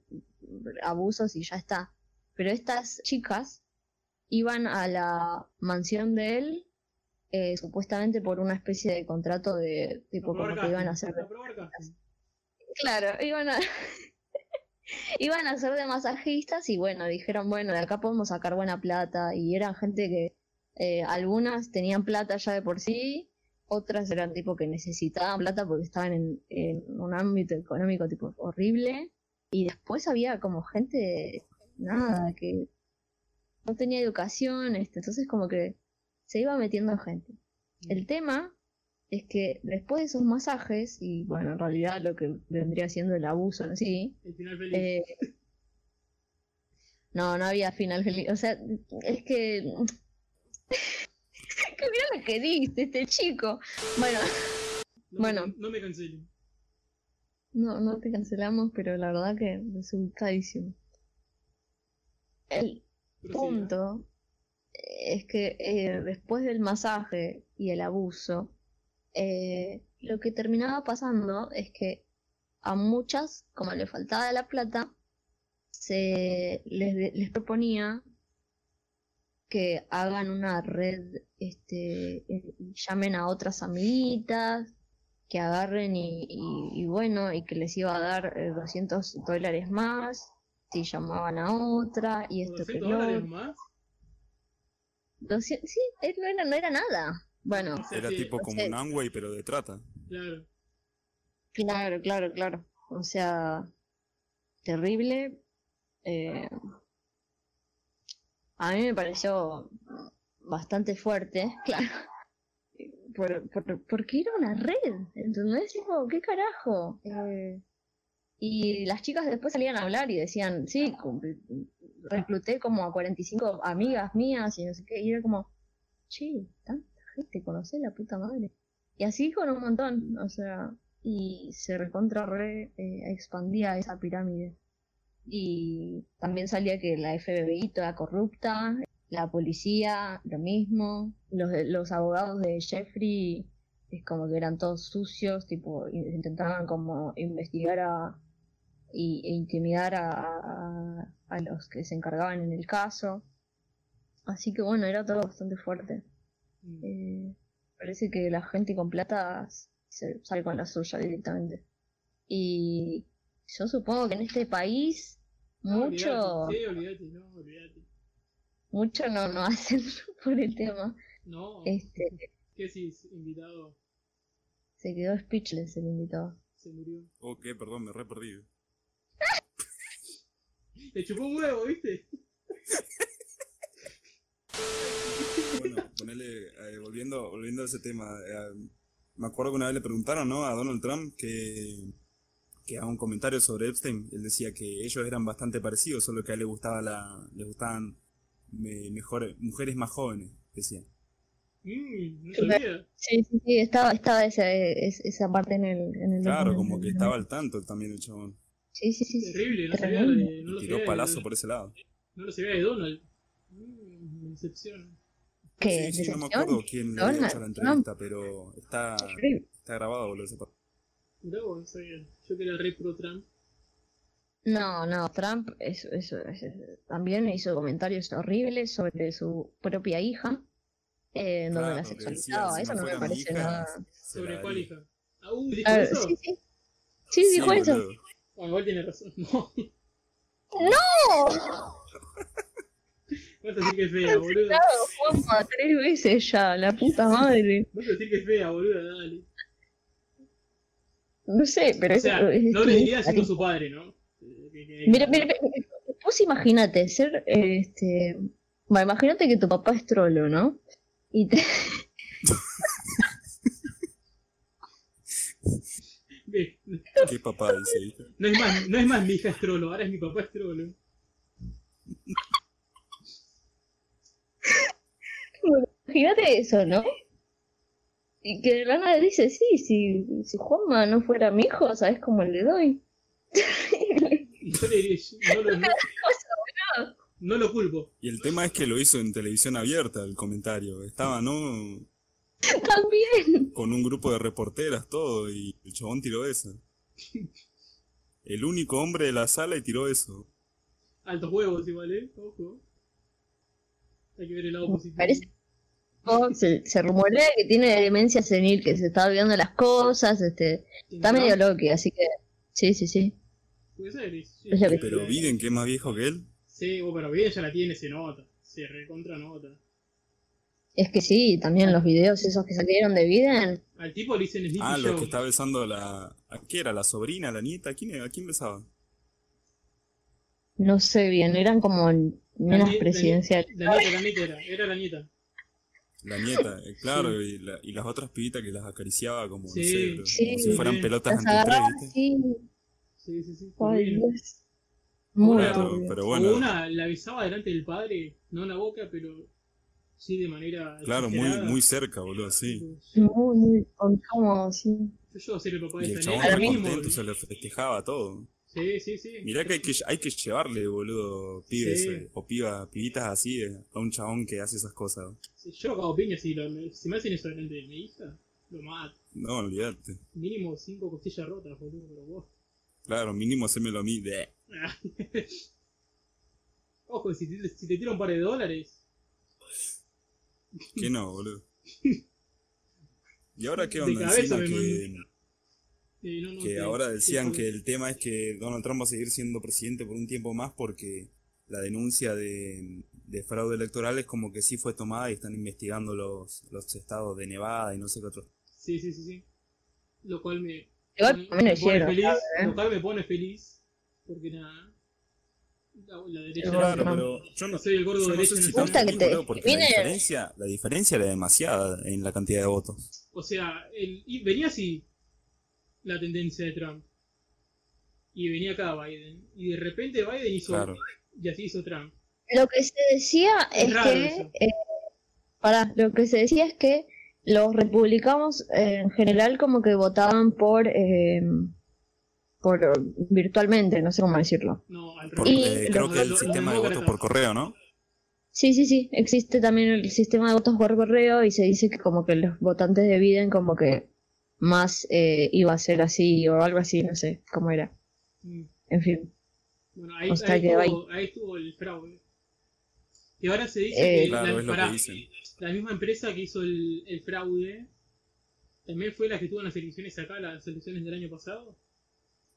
abusos y ya está. Pero estas chicas iban a la mansión de él eh, supuestamente por una especie de contrato de tipo como que iban a hacer. Claro, iban a iban a ser de masajistas y bueno, dijeron, bueno, de acá podemos sacar buena plata y eran gente que eh, algunas tenían plata ya de por sí, otras eran tipo que necesitaban plata porque estaban en, en un ámbito económico tipo horrible. Y después había como gente, nada, que no tenía educación, este, entonces como que se iba metiendo gente. El tema es que después de esos masajes, y bueno, en realidad lo que vendría siendo el abuso en sí, El final feliz. eh, no, no había final feliz. O sea, es que. que mira lo que dice este chico. Bueno, no, bueno. No me cancelen. no, no te cancelamos, pero la verdad que resultadísimo. El punto es que eh, después del masaje y el abuso, eh, lo que terminaba pasando es que a muchas, como le faltaba la plata, se les, les proponía que hagan una red, este, eh, llamen a otras amiguitas, que agarren y, y- y bueno, y que les iba a dar eh, 200 dólares más si llamaban a otra y esto que 200 lo más. 200 sí, eh, no era, no era nada. Bueno, Era sí, tipo como sé. un Amway, pero de trata. Claro. claro, claro, claro. O sea, terrible. Eh, a mí me pareció bastante fuerte, claro. Por, por- porque era una red, ¿entendés? Tipo, ¿qué carajo? Eh, y las chicas después salían a hablar y decían, sí, recluté como a 45 amigas mías y no sé qué, y era como, che, tanta gente, conocés la puta madre. Y así con un montón, o sea, y se recontra re eh, expandía esa pirámide. Y también salía que la FBI toda corrupta, la policía lo mismo, los, los abogados de Jeffrey es como que eran todos sucios, tipo, in- intentaban como investigar a, y, e intimidar a, a, a los que se encargaban en el caso. Así que bueno, era todo bastante fuerte. Mm. Eh, parece que la gente con plata se sale con la suya directamente. Y yo supongo que en este país No, mucho, olvidate, Sí, olvídate, no, olvídate. mucho no, no hacen por el tema. No. Este, ¿Qué si invitado se quedó speechless el invitado. se murió? Oh, qué, perdón, me re perdido. Le chupó un huevo, ¿viste? bueno, ponele, eh, volviendo, volviendo a ese tema, eh, me acuerdo que una vez le preguntaron, ¿no? A Donald Trump que, que a un comentario sobre Epstein, él decía que ellos eran bastante parecidos, solo que a él le gustaba la, le gustaban me- mejores, mujeres más jóvenes, decía. Mm, no sabía. Sí, sí, sí, estaba, estaba esa, es- esa parte en el, en el Claro, documento. como que estaba al tanto también el chabón. Sí, sí, sí. sí. Terrible, no sabía de, no lo tiró sabía palazo de, por ese lado. no lo sabía de Donald. Mm, me decepciona. ¿Qué? Sí, sí, no me acuerdo quién le Donald había hecho la Trump. entrevista, pero está, está grabado, boludo, esa parte. Mirá vos, no sabía. Yo que era el rey pro Trump. No, no, Trump es- es- es- también hizo comentarios horribles sobre su propia hija, eh, en donde la sexualizaba. si Eso no no me parece hija, nada. ¿Sobre cuál hija? ¿Ah, uh, dijo A ver, eso? sí, sí. Sí, dijo eso. boludo. Igual tiene razón. No. ¡No! Vas a decir que es fea, boludo. Claro, tres veces ya, la puta madre. Vas a decir que es fea, boludo, dale. No sé, pero O eso sea, es no le diría siendo su padre, ¿no? Mira, mira, mira, vos imagínate ser, este, bueno, imagínate que tu papá es trolo, ¿no? Y te, ¿Qué papá dice? No es más, no es más mi hija es trolo, ahora es mi papá es trolo. imagínate eso, ¿no? Y que de la nada dice, sí, si, si Juanma no fuera mi hijo, ¿sabes cómo le doy? Y yo le diría, no lo, no, no lo culpo. Y el tema es que lo hizo en televisión abierta el comentario. Estaba, ¿no? También. Con un grupo de reporteras, todo, y el chabón tiró eso. El único hombre de la sala y tiró eso. Altos huevos igual, ¿eh? Ojo. Hay que ver el lado positivo. Parece- se, se rumorea que tiene demencia senil, que se está olvidando las cosas, este, está medio loco, así que, sí, sí, sí. Puede ser. Pero Biden, que es más viejo que él, Sí, bueno, pero Biden ya la tiene, se nota. Se recontra nota. Es que sí, también los videos esos que salieron de Biden, Al tipo le dicen Sleepy ah, lo que está besando la... ¿A qué era? ¿La sobrina? ¿La nieta? ¿A quién? ¿A quién besaba? no sé bien, eran como nie- presidenciales. La nieta, la nieta era, era la nieta. La nieta, eh, claro, y, la- y las otras pibitas que las acariciaba como, no Sí, sé, pero sí, como si fueran sí. pelotas ¿viste? así, Sí, sí, sí. ay. Dios. Muy Pero, bueno, una la besaba delante del padre, no en la boca, pero sí de manera. claro, muy, exagerada. muy cerca, boludo, sí. Muy, muy incómodo, sí. Yo ser el papá Y de el esta chabón nena, re mínimo. contento, se lo festejaba todo. Sí, sí, sí. Mirá que hay que, hay que llevarle, boludo, pibes Sí. eh, o piba, pibitas así eh, a un chabón que hace esas cosas. Si yo cago piña, si, lo- si me hacen eso delante de mi hija, lo mato. No, olvídate. Mínimo cinco costillas rotas, boludo, pero vos. Claro, mínimo hacérmelo a mí. bleh. Ojo, si te, si te tira un par de dólares, Que no, boludo. ¿Y ahora qué onda encima que, eh, no, no, que ahora decían que el tema es que Donald Trump va a seguir siendo presidente por un tiempo más porque la denuncia de, de fraude electoral es como que sí fue tomada y están investigando los, los estados de Nevada y no sé qué otros. Sí, sí, sí, sí. Lo cual me. Lo me pone hicieron, feliz, ¿sabes? Lo cual me pone feliz. Porque nada. La, la derecha. Claro, pero yo no, Soy el gordo yo no derecho sé en si el tan gusta que feliz, te boludo, porque la diferencia, la diferencia era demasiada en la cantidad de votos. O sea, el, y venía así la tendencia de Trump. Y venía acá Biden. Y de repente Biden hizo. Claro. Y así hizo Trump. Lo que se decía Es que, eh, pará, lo que se decía es que los republicanos eh, en general como que votaban por, eh, por eh, virtualmente, no sé cómo decirlo. No, al Por- Y eh, creo que el sistema de votos por correo, ¿no? Sí, sí, sí, existe también el sistema de votos por correo y se dice que como que los votantes de Biden como que más eh, iba a ser así o algo así, no sé cómo era. Mm. En fin, Bueno, ahí, O sea ahí que estuvo, ahí estuvo el fraude. Y ahora se dice Eh, que Claro, la, pará, que la misma empresa que hizo el, el fraude también fue la que tuvo las elecciones acá, las elecciones del año pasado.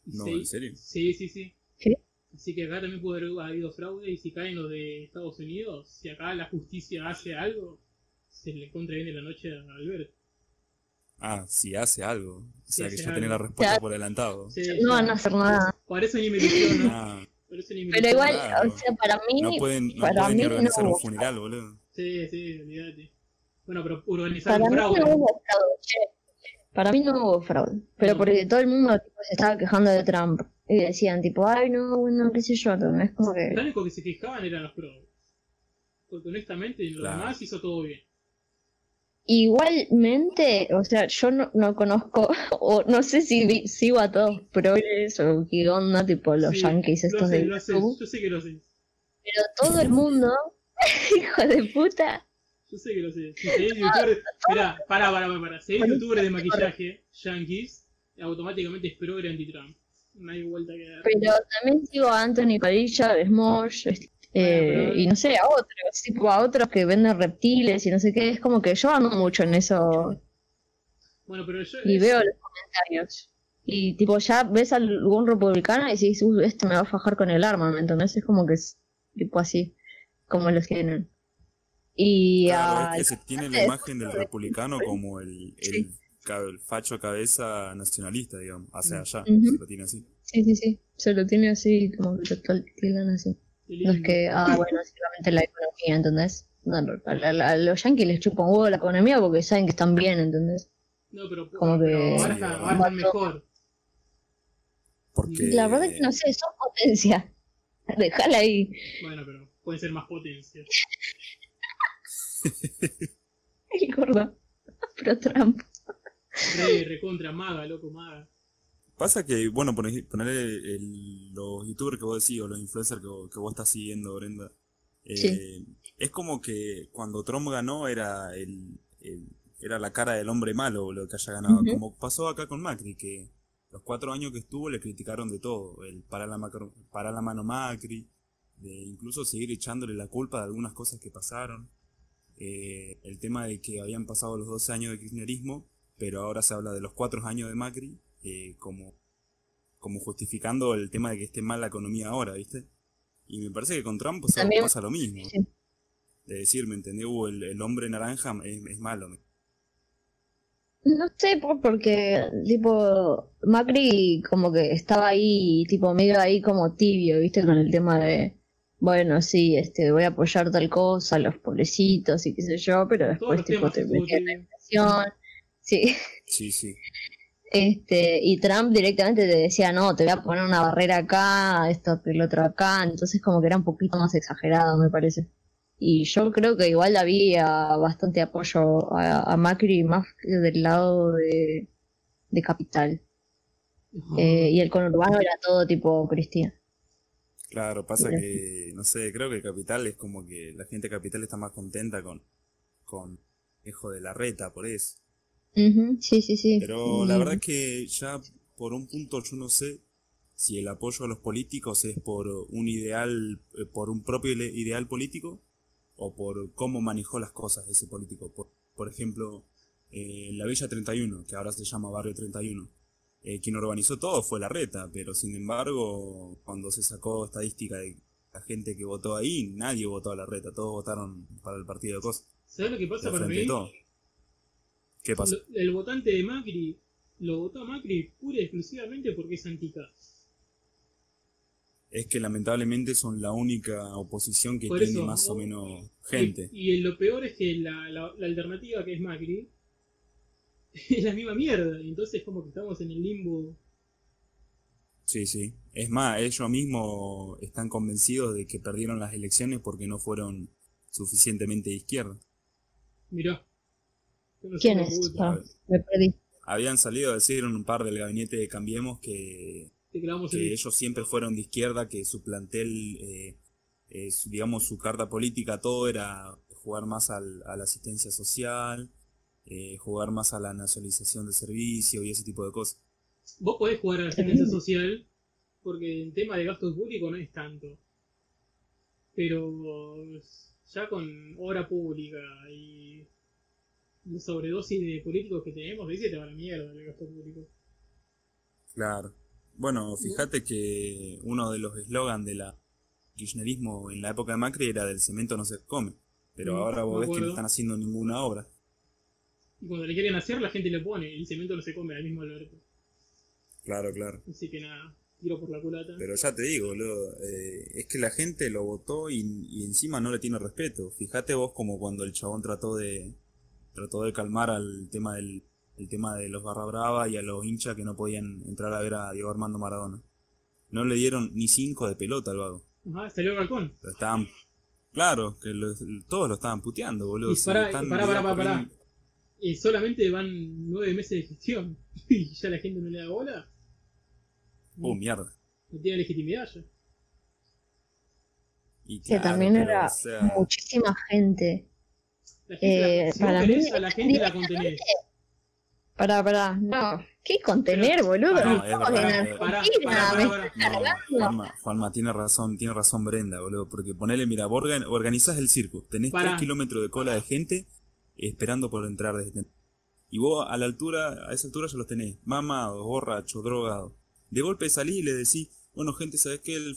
No, ¿en serio? Sí, sí, sí. ¿Sí? Así que acá también pudo haber habido fraude y si caen los de Estados Unidos, si acá la justicia hace algo, se le contraviene la noche a Alberto. Ah, si hace algo. O sea Si que ya tenía la algo. respuesta Ya. por adelantado. Sí, no van a hacer nada. Por eso ni me ilusiono. Ah, Por eso ni me Pero igual, Claro. o sea, para mí, no pueden, no para pueden mí ni organizar no. un funeral, boludo. Sí, sí, olvídate. Bueno, pero organizar Para un fraude. Para mí no hubo fraude. Pero porque todo el mundo tipo, se estaba quejando de Trump. Y decían, tipo, ay, no, bueno, qué sé yo. No es como Los que. únicos que se fijaban eran los fraudes. Porque honestamente, lo Claro. demás hizo todo bien. Igualmente, o sea, yo no, no conozco, o no sé si vi- sigo a todos progres o qué onda, tipo los Sí, yankees lo estos haces, de lo haces, YouTube. yo sé que lo sé. Pero todo el mundo, hijo de puta, Yo sé que lo sé. Si seguís youtubers. Mirá, pará, pará, pará. pará. Seguís youtubers de maquillaje, yankees, automáticamente es progre anti-Trump. No hay vuelta que dar. Pero también sigo a Anthony Padilla, de Smosh, eh, pero- y no sé, a otros, tipo a otros que venden reptiles y no sé qué. Es como que yo ando mucho en eso Bueno, pero yo. y es- veo los comentarios. Y tipo, ya ves a algún republicano y decís, "Uy, este me va a fajar con el arma, ¿me entendés? Es como que es tipo así, como los tienen. Y Claro, a- es que se tiene la es- imagen del republicano como el, el, Sí. el facho cabeza nacionalista, digamos. Sea, allá se lo tiene así. Sí, sí, sí, se lo tiene así, como que lo tildan así. No es que, ah, bueno, simplemente la economía, ¿entendés? No, no, a, a- a los yankees les chupan huevo la economía porque saben que están bien, ¿entendés? No, pero, como pero que- ahora, está- ahora- están mejor. Porque. La verdad que no sé, son potencia. Dejala ahí. Bueno, pero pueden ser más potencias. El gordo. Pero Trump. Re, recontra, maga, loco, maga. Pasa que, bueno, poner los youtubers que vos decís o los influencers que, vos- que vos estás siguiendo, Brenda, eh, Sí. es como que cuando Trump ganó era el, el- era la cara del hombre malo lo que haya ganado. Como pasó acá con Macri, que los cuatro años que estuvo le criticaron de todo. El para la, macro- para la mano Macri, de incluso seguir echándole la culpa de algunas cosas que pasaron. Eh, el tema de que habían pasado los 12 años de kirchnerismo, pero ahora se habla de los cuatro años de Macri eh, como, como justificando el tema de que esté mal la economía ahora, ¿viste? Y me parece que con Trump También- pasa lo mismo. sí. De decir, ¿me entendés? Uh, el, el hombre naranja es, es malo. No sé, por- porque, tipo, Macri como que estaba ahí, tipo, medio ahí como tibio, ¿viste? Con el tema de, bueno, sí, este, voy a apoyar tal cosa, los pobrecitos y qué sé yo, pero después, tipo, te metían la inflación. Sí. Sí, sí. Este, y Trump directamente te decía, no, te voy a poner una barrera acá, esto, el otro acá, entonces como que era un poquito más exagerado, me parece. Y yo creo que igual había bastante apoyo a, a Macri más que del lado de, de Capital. Eh, y el conurbano era todo tipo Cristina. Claro, pasa que, no sé, creo que Capital es como que la gente de Capital está más contenta con, con Hijo de la Reta, por eso. Sí, sí, sí. Pero la verdad es que ya por un punto yo no sé si el apoyo a los políticos es por un ideal, eh, por un propio ideal político o por cómo manejó las cosas ese político. Por, por ejemplo, eh, la Villa 31, que ahora se llama Barrio 31. Eh, quien organizó todo fue la reta, pero sin embargo, cuando se sacó estadística de la gente que votó ahí, nadie votó a la reta, todos votaron para el partido de cosas. ¿Sabes lo que pasa para mí? todo. ¿Qué pasa? El votante de Macri lo votó a Macri pura y exclusivamente porque es antica. es que lamentablemente son la única oposición que tiene más o o- menos gente. Y, y lo peor es que la, la- la alternativa que es Macri es la misma mierda. Y entonces como que estamos en el limbo. Sí, sí. Es más, ellos mismos están convencidos de que perdieron las elecciones porque no fueron suficientemente de izquierda. Mirá. No ¿Quién es? Ah, me perdí. Habían salido a decir en un par del gabinete de Cambiemos que, que el- ellos siempre fueron de izquierda, que su plantel, eh, eh, su- digamos, su carta política, todo era jugar más al- a la asistencia social, eh, jugar más a la nacionalización de servicios y ese tipo de cosas. Vos podés jugar a la asistencia social porque en tema de gastos públicos no es tanto. Pero ya con obra pública y la sobredosis de políticos que tenemos, se te va la mierda el gasto público. Claro. Bueno, fíjate que uno de los eslogan de la kirchnerismo en la época de Macri era del cemento no se come. Pero ahora vos ves que no están haciendo ninguna obra. Y cuando le quieren hacer, la gente le pone. El cemento no se come al mismo Alberto. Claro, claro. Así que nada, tiro por la culata. Pero ya te digo, boludo, eh, es que la gente lo votó y, y encima no le tiene respeto. Fíjate vos como cuando el chabón trató de, trató de calmar al tema del el tema de los barra brava y a los hinchas que no podían entrar a ver a Diego Armando Maradona. No le dieron ni cinco de pelota al vago. Ajá, salió al balcón. Pero estaban, claro, que lo- todos lo estaban puteando, boludo. Y están pará, pará, pará, poniendo- pará. Y solamente van nueve meses de gestión. y ya la gente no le da bola. Oh, mierda. No tiene legitimidad ya. Y Que claro, también pero, era o sea, muchísima gente. La gente la- Eh, si para querés, mí, a la gente la contenés. Pará, pará. No, ¿qué contener, boludo? Pará, No, es Estamos verdad, en eh. Pará, pará, pará, No. Juanma, Juanma, tiene razón, tiene razón Brenda, boludo, porque ponele, mira, organizás el circo, tenés Pará. 3 kilómetros de cola de gente esperando por entrar desde Y vos a la altura, a esa altura ya los tenés, mamados, borrachos, drogados. De golpe salís y le decís, bueno gente, ¿sabés qué? El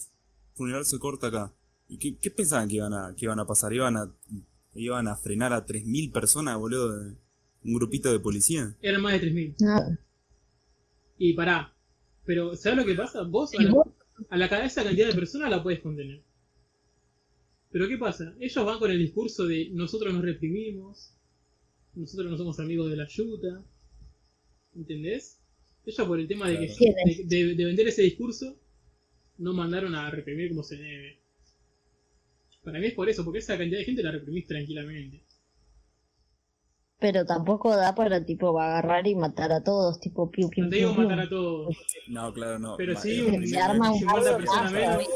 funeral se corta acá. ¿Y qué, qué pensaban que iban a, que iban a pasar? ¿Iban a, iban a frenar a 3.000 personas, boludo? Un grupito de policía. Eran más de 3.000. Nada. Y pará. Pero, ¿sabes lo que pasa? Vos a la, a la cabeza cantidad de personas la puedes contener. Pero ¿qué pasa? Ellos van con el discurso de nosotros nos reprimimos, nosotros no somos amigos de la yuta. ¿Entendés? Ellos por el tema de, que, de, de- de vender ese discurso, no mandaron a reprimir como se debe. Para mí es por eso, porque esa cantidad de gente la reprimís tranquilamente. Pero tampoco da para, tipo, agarrar y matar a todos, tipo, piu, piu, No te digo matar a todos. No, claro, no. Pero sí, un- arma un 50 bardo personas más menos. todavía.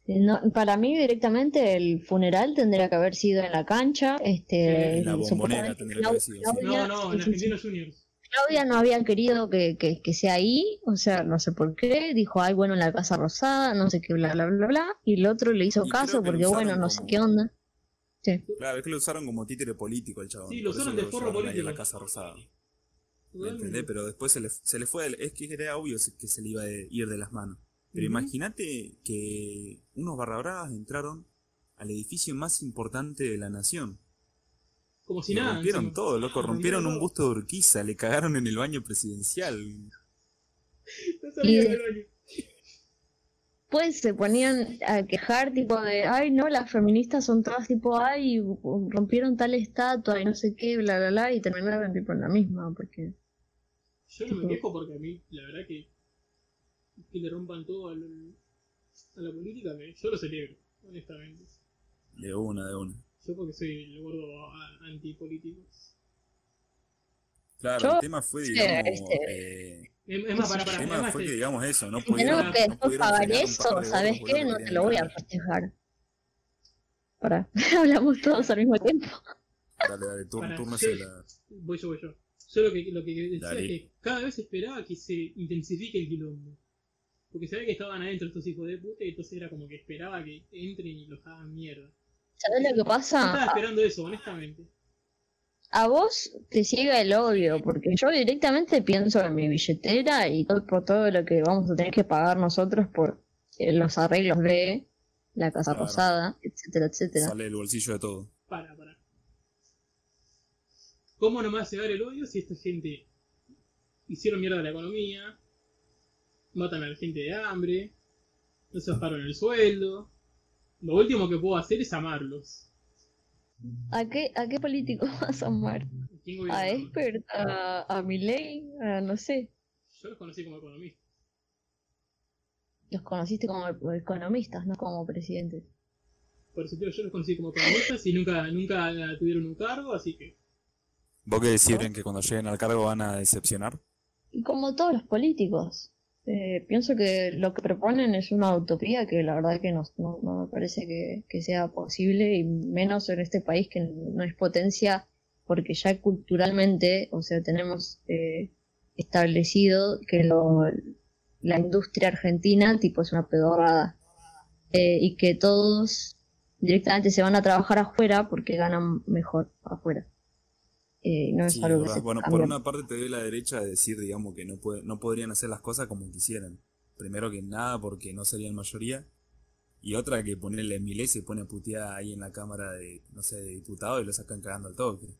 Sí, no, para mí directamente el funeral tendría que haber sido en la cancha, este, En la bombonera tendría que haber sido. Claudia- No, no, en sí, sí, sí. Argentinos Juniors. Claudia no había querido que, que, que sea ahí, o sea, no sé por qué, dijo, ay, bueno, en la Casa Rosada, no sé qué, bla, bla, bla, bla, y el otro le hizo Y caso porque, bueno, no sé qué onda. Sí. Claro, es que lo usaron como títere político el chabón. Sí, lo usaron de forro político. la Casa Rosada. ¿Me Totalmente. entendés? Pero después se le, se le fue, el- es que era obvio que se le iba a ir de las manos. Pero imagínate que unos barrabravas entraron al edificio más importante de la nación. Como si Y nada. rompieron encima. todo, loco. Rompieron un busto de Urquiza, le cagaron en el baño presidencial. No salía Y- del baño. Pues se ponían a quejar, tipo de, ay, no, las feministas son todas tipo, ay, rompieron tal estatua y no sé qué, bla, bla, bla, y terminaron tipo en la misma, porque... Yo no me quejo porque a mí, la verdad que que le rompan todo al- a la política, me- yo lo celebro, honestamente. De una, de una. Yo porque soy el gordo a- antipolítico. Claro, Yo- el tema fue, digamos, eh, Es, más, para, el para, tema además, fue que, digamos, eso, no pudieron, que no pudieron pagar eso, ¿sabes qué? No te lo voy a festejar. Para, hablamos todos al mismo tiempo. Dale, dale, yo- es la... voy yo, voy yo. Yo lo que, lo que decía Dale. es que cada vez esperaba que se intensifique el quilombo. Porque sabía que estaban adentro estos hijos de puta y entonces era como que esperaba que entren y los hagan mierda. ¿Sabes lo que Yo estaba pasa? esperando eso, honestamente. A vos te ciega el odio, porque yo directamente pienso en mi billetera y todo, por todo lo que vamos a tener que pagar nosotros por eh, los arreglos de la Casa Claro. Rosada, etcétera, etcétera. Sale del bolsillo de todo. Para, para. ¿Cómo no me va a cegar el odio si esta gente hicieron mierda la economía, matan a la gente de hambre, no se bajaron el sueldo? Lo último que puedo hacer es amarlos. ¿A qué, ¿A qué político vas a amar? ¿Quién gobierna? ¿A Expert? ¿A, a Milei? A no sé. Yo los conocí como economistas. Los conociste como economistas, no como presidentes. Por eso yo los conocí como economistas y nunca, nunca tuvieron un cargo, así que ¿Vos qué decís, que cuando lleguen al cargo van a decepcionar? Y como todos los políticos. Eh, pienso que lo que proponen es una utopía que la verdad que no, no, me parece que, que sea posible y menos en este país que no es potencia porque ya culturalmente, o sea, tenemos eh, establecido que lo, la industria argentina tipo es una pedorrada eh, y que todos directamente se van a trabajar afuera porque ganan mejor afuera. Eh, no es Sí, algo que se Bueno, cambia. por una parte te doy la derecha de decir, digamos, que no, puede, no podrían hacer las cosas como quisieran. Primero que nada, porque no serían mayoría. Y otra que ponerle Milei se pone a putear ahí en la Cámara de, no sé, de diputados y lo sacan cagando al toque.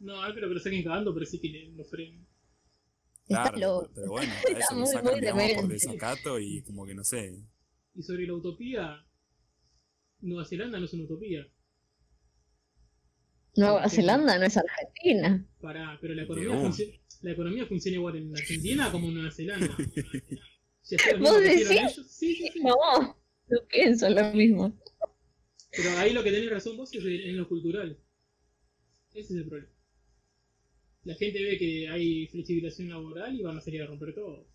no, espero que lo saquen cagando, pero sí que lo frenen. Está Claro, loco. pero bueno, a Está eso lo muy, sacan, muy digamos, por desacato y como que no sé. Y sobre la utopía, Nueva Zelanda no es una utopía. Nueva Zelanda no es Argentina. Pará, pero la economía, la economía funciona igual en Argentina como en Nueva Zelanda. Si ¿Vos decís? ellos, sí, sí, sí. No, no pienso lo mismo. Pero ahí lo que tenés razón vos es en lo cultural. Ese es el problema. La gente ve que hay flexibilización laboral y van a salir a romper todo.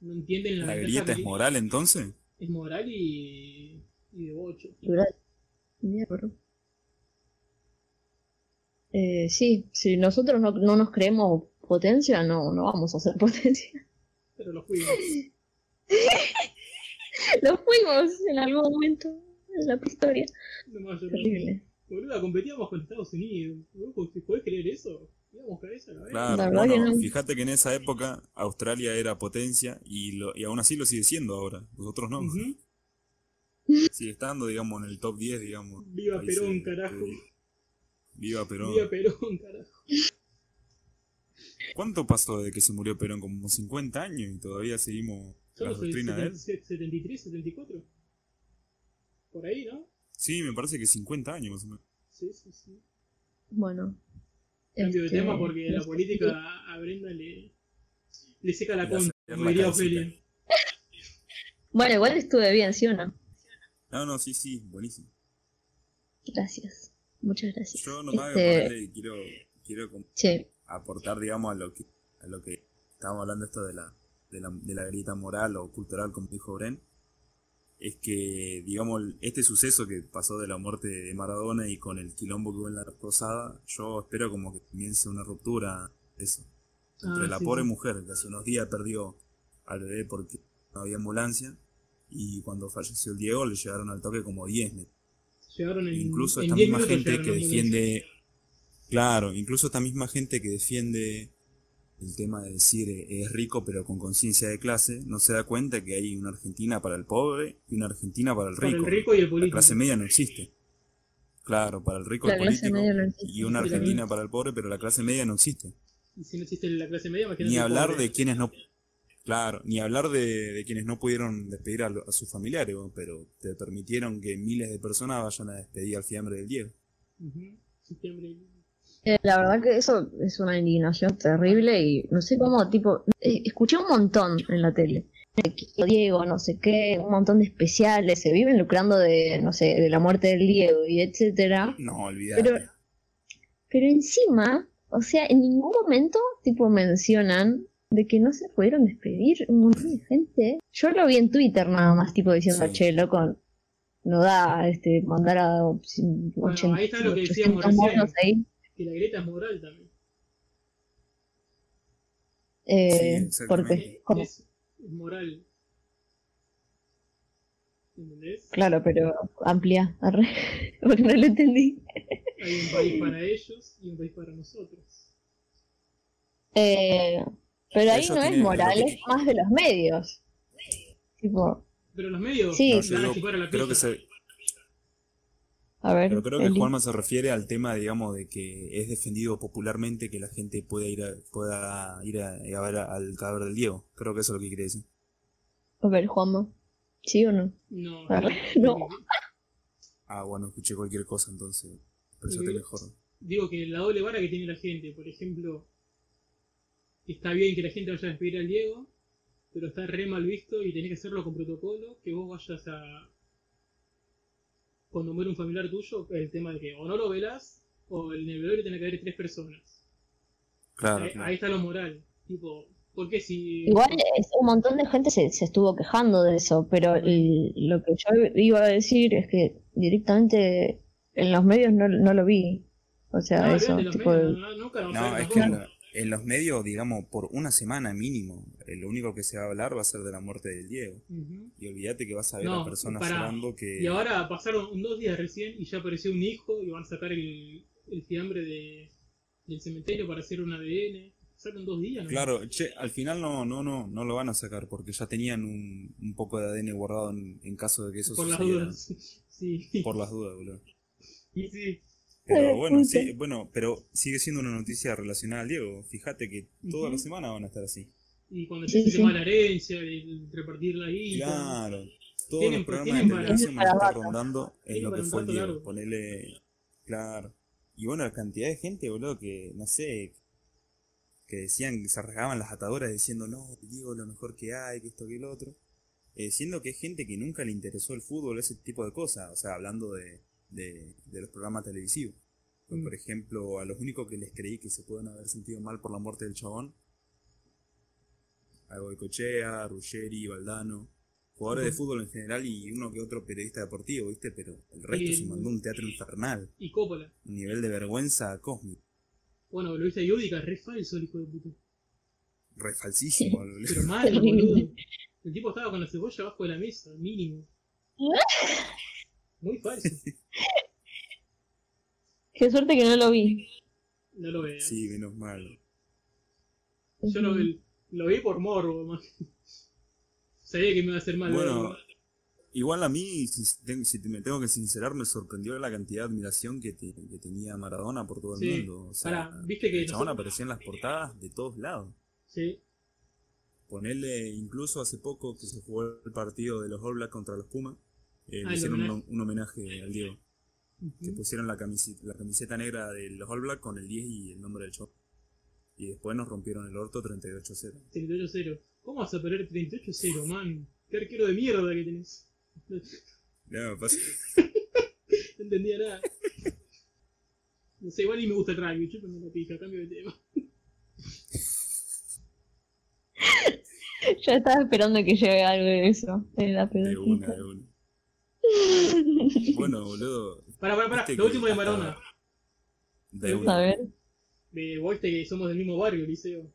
No entienden la, ¿La grieta es moral entonces? Es moral y, y de bocho. Mierda. Eh, sí, si nosotros no, no nos creemos potencia, no, no vamos a ser potencia. Pero lo fuimos. Lo fuimos en algún momento de la historia. No. Terrible. Boluda, competíamos con Estados Unidos. Boludo, ¿Podés creer eso? Cabeza. Claro, La que no. fíjate que en esa época Australia era potencia y, lo, y aún así lo sigue siendo ahora. Nosotros no. Ujú. Sigue estando, digamos, en el top 10, digamos. Viva Perón, carajo. Viva Perón. Viva Perón, carajo. ¿Cuánto pasó desde que se murió Perón? Como 50 años y todavía seguimos la doctrina de él. 73, 74. Por ahí, ¿no? Sí, me parece que 50 años más o menos. Sí, sí, sí. Bueno. Cambio de este, tema porque la sé. política a Brenda le, le seca la ver como diría. Ofelia. Bueno, igual estuve bien, ¿sí o no? No, no, sí, sí, buenísimo. Gracias. Muchas gracias. Yo nomás Este, quiero, quiero sí. aportar, digamos, a lo que, a lo que estábamos hablando esto de la, de la, de la grieta moral o cultural, como dijo Bren, es que, digamos, este suceso que pasó de la muerte de Maradona y con el quilombo que hubo en la Rosada, yo espero como que comience una ruptura, eso, entre Ah, la sí, pobre mujer que hace unos días perdió al bebé porque no había ambulancia, y cuando falleció el Diego le llegaron al toque como 10 Llegaron en, incluso en esta 10 misma gente que la defiende, claro, incluso esta misma gente que defiende el tema de decir eh, es rico pero con conciencia de clase, no se da cuenta que hay una Argentina para el pobre y una Argentina para el Para rico. el rico y el La político. clase media no existe. Claro, para el rico La el clase político media no existe. y una la Argentina para el pobre, pero la clase media no existe. Y si no existe la clase media, imagínate. Ni hablar de quienes no Claro, ni hablar de, de quienes no pudieron despedir a, lo- a sus familiares, ¿no? pero te permitieron que miles de personas vayan a despedir al fiambre del Diego. Eh, la verdad que eso es una indignación terrible y no sé cómo, tipo, eh, escuché un montón en la tele. Diego, no sé qué, un montón de especiales, se viven lucrando de, no sé, de la muerte del Diego y etcétera. No, olvidate. Pero- Pero encima, o sea, en ningún momento, tipo, mencionan de que no se pudieron despedir un montón de gente. Yo lo vi en Twitter nada más, tipo, diciendo, Sí. che, loco, no da este mandar a 80, ahí está lo que decíamos 800 monos recién. ahí. Que la grieta es moral también. Eh, Sí, porque, ¿cómo? Es, es moral. ¿Entendés? Claro, pero amplia, arre, porque no lo entendí. Hay un país para ellos y un país para nosotros. Eh, pero ahí no es moral, que- es más de los medios. Tipo, Pero los medios Sí. No, van a chupar a la creo que se, a ver. pero creo que Eli. Juanma se refiere al tema, digamos, de que es defendido popularmente que la gente pueda ir a, pueda ir a, a ver al cadáver del Diego. Creo que eso es lo que quiere decir. A ver, Juanma. ¿Sí o no? No, no. Ah, bueno, escuché cualquier cosa, entonces. Expresate Sí. mejor. Digo que la doble vara que tiene la gente, por ejemplo, está bien que la gente vaya a despedir al Diego, pero está re mal visto y tenés que hacerlo con protocolo, que vos vayas a... Cuando muere un familiar tuyo, el tema de que o no lo velas, o en el velorio tiene que haber tres personas. Claro, ahí, claro. ahí está lo moral. Tipo, ¿por qué si... Igual es- un montón de gente se, se estuvo quejando de eso, pero el- lo que yo iba a decir es que directamente en los medios no, no lo vi. O sea, No, eso, tipo, medios, no, no, nunca No, es que en los medios, digamos, por una semana mínimo, eh, lo único que se va a hablar va a ser de la muerte del Diego. Y olvídate que vas a ver No, a personas pará. llorando que... Y ahora pasaron dos días recién y ya apareció un hijo y van a sacar el, el fiambre de, del cementerio para hacer un ADN. Pasaron dos días, ¿no? Claro, che, al final no, no, no, no lo van a sacar porque ya tenían un, un poco de ADN guardado en, en caso de que eso Por las sucediera. dudas. Sí. Por las dudas, boludo. Y sí. Pero Eh, bueno, sí, bueno, pero sigue siendo una noticia relacionada al Diego. Fíjate que toda la semana van a estar así. Y cuando Sí, sí. el tema de la herencia, el repartir la guita. Claro. Todos los programas de televisión van a estar rondando en lo que fue el Diego. largo. Ponele, claro. Y bueno, la cantidad de gente, boludo, que, no sé, que decían, que se rasgaban las ataduras diciendo, no, digo lo mejor que hay, que esto, que lo otro. Eh, siendo que es gente que nunca le interesó el fútbol, ese tipo de cosas, o sea, hablando de, de, de los programas televisivos. Pues, Mm. Por ejemplo, a los únicos que les creí que se pueden haber sentido mal por la muerte del chabón, a Goicochea, Ruggeri, Valdano, jugadores de fútbol en general y uno que otro periodista deportivo, ¿viste? Pero el resto Y- se mandó un teatro infernal, Y Coppola. un nivel de vergüenza cósmico, Bueno, lo viste a Yudica, re falso el hijo de puta. re falsísimo, boludo. Pero mal, boludo. El tipo estaba con la cebolla abajo de la mesa, mínimo. Muy falso. Qué suerte que no lo vi. No lo veas. Sí, menos mal. Yo lo, lo vi por morbo, man. Sabía que me iba a hacer mal. Bueno, igual a mí, si, me tengo que sincerar, me sorprendió la cantidad de admiración que, te- que tenía Maradona por todo el Sí. mundo. O sea, Pará, viste que el chabón nosotros- aparecía en las portadas de todos lados. Sí. Ponerle, incluso hace poco que se jugó el partido de los All Blacks contra los Pumas, eh, le hicieron un, homenaje. un homenaje al Diego. Que pusieron la camiseta, la camiseta negra de los All Blacks con el 10 y el nombre del show. Y después nos rompieron el orto 38-0. 38-0. ¿Cómo vas a perder 38-0, man? Qué arquero de mierda que tenés. No pasa- entendía nada. No sé, igual ni me gusta el rugby, chúpame la pija, cambio de tema. Yo estaba esperando que llegue algo de eso. En la de una, de una. Bueno, boludo. Pará, pará, pará. Viste Lo último de Marona. De A una. ver. De vos viste que somos del mismo barrio, Liceo.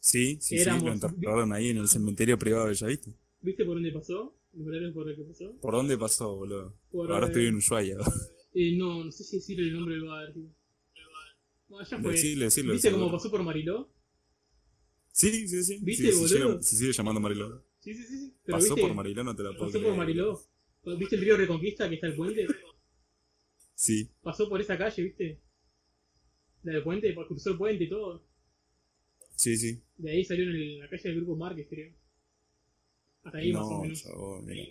Sí, sí, sí, lo enterraron ahí en el cementerio privado de Bellavista. ¿Viste por dónde pasó? ¿Los horarios por el que pasó? ¿Por dónde pasó, boludo? Por, Ahora eh, estoy en Ushuaia. eh, no, no sé si decir el nombre del barrio. Bueno, ya fue. Decirle. ¿Viste cómo pasó por Mariló? Sí, sí, sí. ¿Viste, sí, se, boludo? sigue, se sigue llamando Mariló. Sí, sí, sí. sí. Pero Pasó viste, por Mariló, no te la puedo Pasó creer. por Mariló. ¿Viste el río Reconquista que está el puente? Sí, Pasó por esa calle, ¿viste? La del puente, cruzó el puente y todo. sí, sí. De ahí salió en el- la calle del grupo Márquez, creo. Hasta ahí más o No, menos. chabón, mira.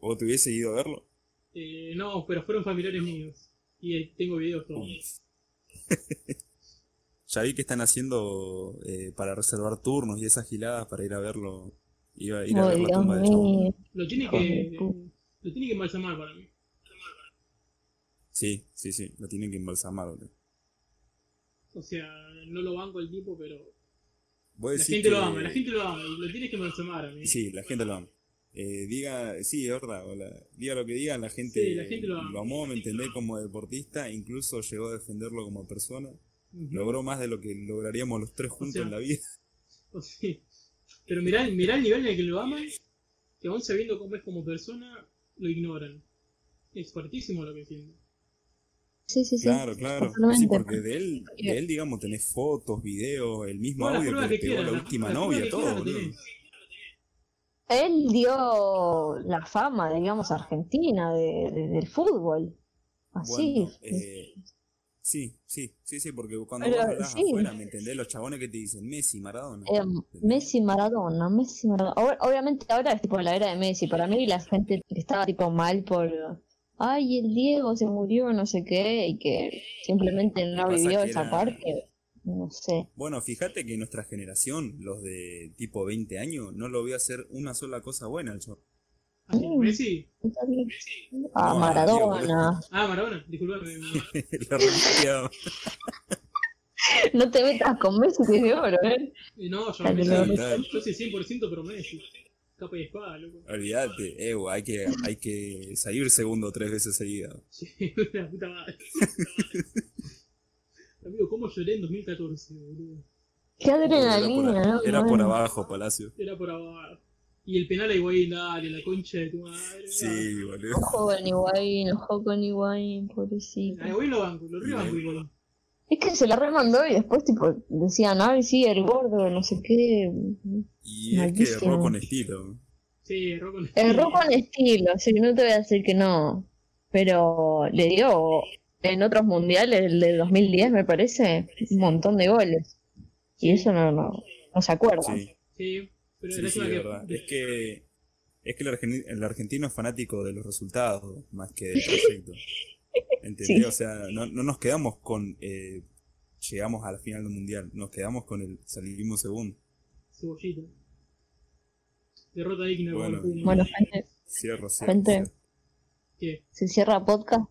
¿Vos te hubiese ido a verlo? Eh, no, pero fueron familiares míos. Y eh, tengo videos todos. Ya vi que están haciendo eh, para reservar turnos y esas giladas para ir a verlo. Iba a ir a ver la tumba del chabón. Lo tiene de que. Lo tiene que embalsamar para mí. Sí, sí, sí, lo tienen que embalsamar. O sea, no lo banco el tipo, pero. La gente lo ama, la gente lo ama. Y lo tienes que embalsamar a mí. Sí, la gente lo ama. Eh, diga, sí, es verdad, hola. diga lo que diga, la gente, Sí, la gente lo ama. amó, me entendés, como deportista, incluso llegó a defenderlo como persona. Logró más de lo que lograríamos los tres juntos sea, en la vida. O sea, pero mirá, mirá el nivel en el que lo aman, que aún sabiendo cómo es como persona, lo ignoran. Es fuertísimo lo que siente. Sí, sí, sí. Claro, claro. Sí, porque de él, de él, digamos, tenés fotos, videos, el mismo audio que que pegó la última novia, todo. Él dio la fama, digamos, a Argentina de, de- del fútbol. Así. Bueno, eh, sí, sí, sí, sí, porque cuando Pero, vos hablas sí. afuera, ¿me entendés? Los chabones que te dicen Messi, Maradona. Eh. Messi Maradona, Messi Maradona. Ob- obviamente ahora es tipo la era de Messi. Para mí la gente que estaba tipo mal por ay el Diego se murió, no sé qué, y que simplemente no vivió esa era- parte. No sé. Bueno, fíjate que nuestra generación, los de tipo 20 años, no lo vio hacer una sola cosa buena al show. ¿A quién? ¿Messi? Ah, No, Maradona. Ah, Maradona, disculpame. La reliquia- No te metas con Messi, que es de oro, ¿eh? No, yo, Messi, yo soy 100% pro Messi. Capa y espada, loco. Olvídate, güey, hay que, hay que salir segundo tres veces seguidas. Sí, la puta madre. Amigo, ¿cómo lloré en 2014, boludo? Qué Era por, adrenalina, ¿no? era por abajo, Palacio. Era por abajo. Y el penal a Higuaín, dale, la concha de tu madre. Sí, boludo. Ojo con Higuaín, ojo con Higuaín, pobrecito. A Higuaín lo banco, lo re banco Higuaín. Es que se la remandó y después tipo decían, ay sí, el gordo, no sé qué. Y es que erró con estilo. Sí, erró con Erró con estilo, sí, no te voy a decir que no. Pero le dio en otros mundiales, el de 2010 me parece, un montón de goles. Y eso no, no, no se acuerda. Sí, Sí, pero sí, la sí, que. verdad. Es que, es que el, argeni- el argentino es fanático de los resultados más que del proyecto. ¿Entendés? Sí. O sea, no, no nos quedamos con eh, llegamos a la final del mundial, nos quedamos con el salimos segundo. Cebollita. Derrota digna Bueno. con el Puma. Bueno, gente, Cierro, cierro. Gente. cierro. ¿Qué? ¿se cierra podcast?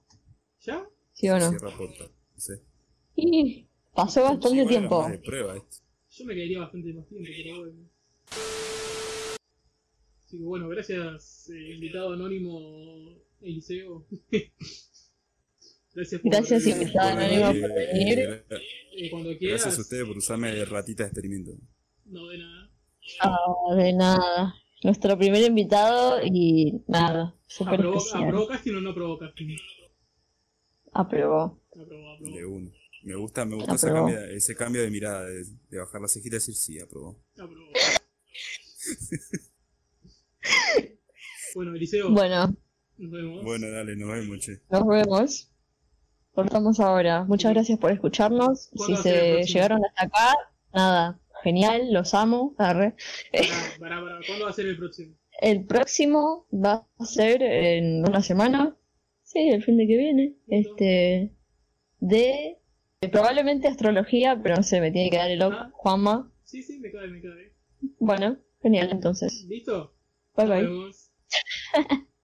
¿Ya? ¿Sí o no? Cierra podcast. No sé. Y pasó bastante Igual era tiempo. más de prueba esto. Yo me quedaría bastante más tiempo, pero bueno. Así que bueno, gracias, eh, invitado anónimo Eliseo. gracias por Gracias, eh, invitado anónimo, eh, por venir. eh, eh, cuando quieras. Gracias a ustedes por usarme de ratita de experimento. No de nada. Ah, de nada. Nuestro primer invitado y nada, súper ¿Aprobó, especial. ¿Aprobó casting o no aprobó casting? Aprobó. Aprobó, aprobó. De uno. Me gusta, me gusta ese cambio, ese cambio de mirada, de, de bajar la cejita y decir sí, aprobó. aprobó. bueno, Eliseo, Bueno, nos vemos. Bueno, dale, nos vemos, che. nos vemos. Cortamos ahora. Muchas gracias por escucharnos. ¿Cuándo Si se llegaron hasta acá, nada, genial, los amo. Arre. Pará. ¿Cuándo va a ser el próximo? El próximo va a ser en una semana. Sí, el fin de que viene. Este. De. probablemente astrología, pero no sé, me tiene que dar el ok, Ah. Juanma. Sí, sí, me cae, me cae. Bueno, genial entonces. ¿Listo? Bye Nos bye. vemos.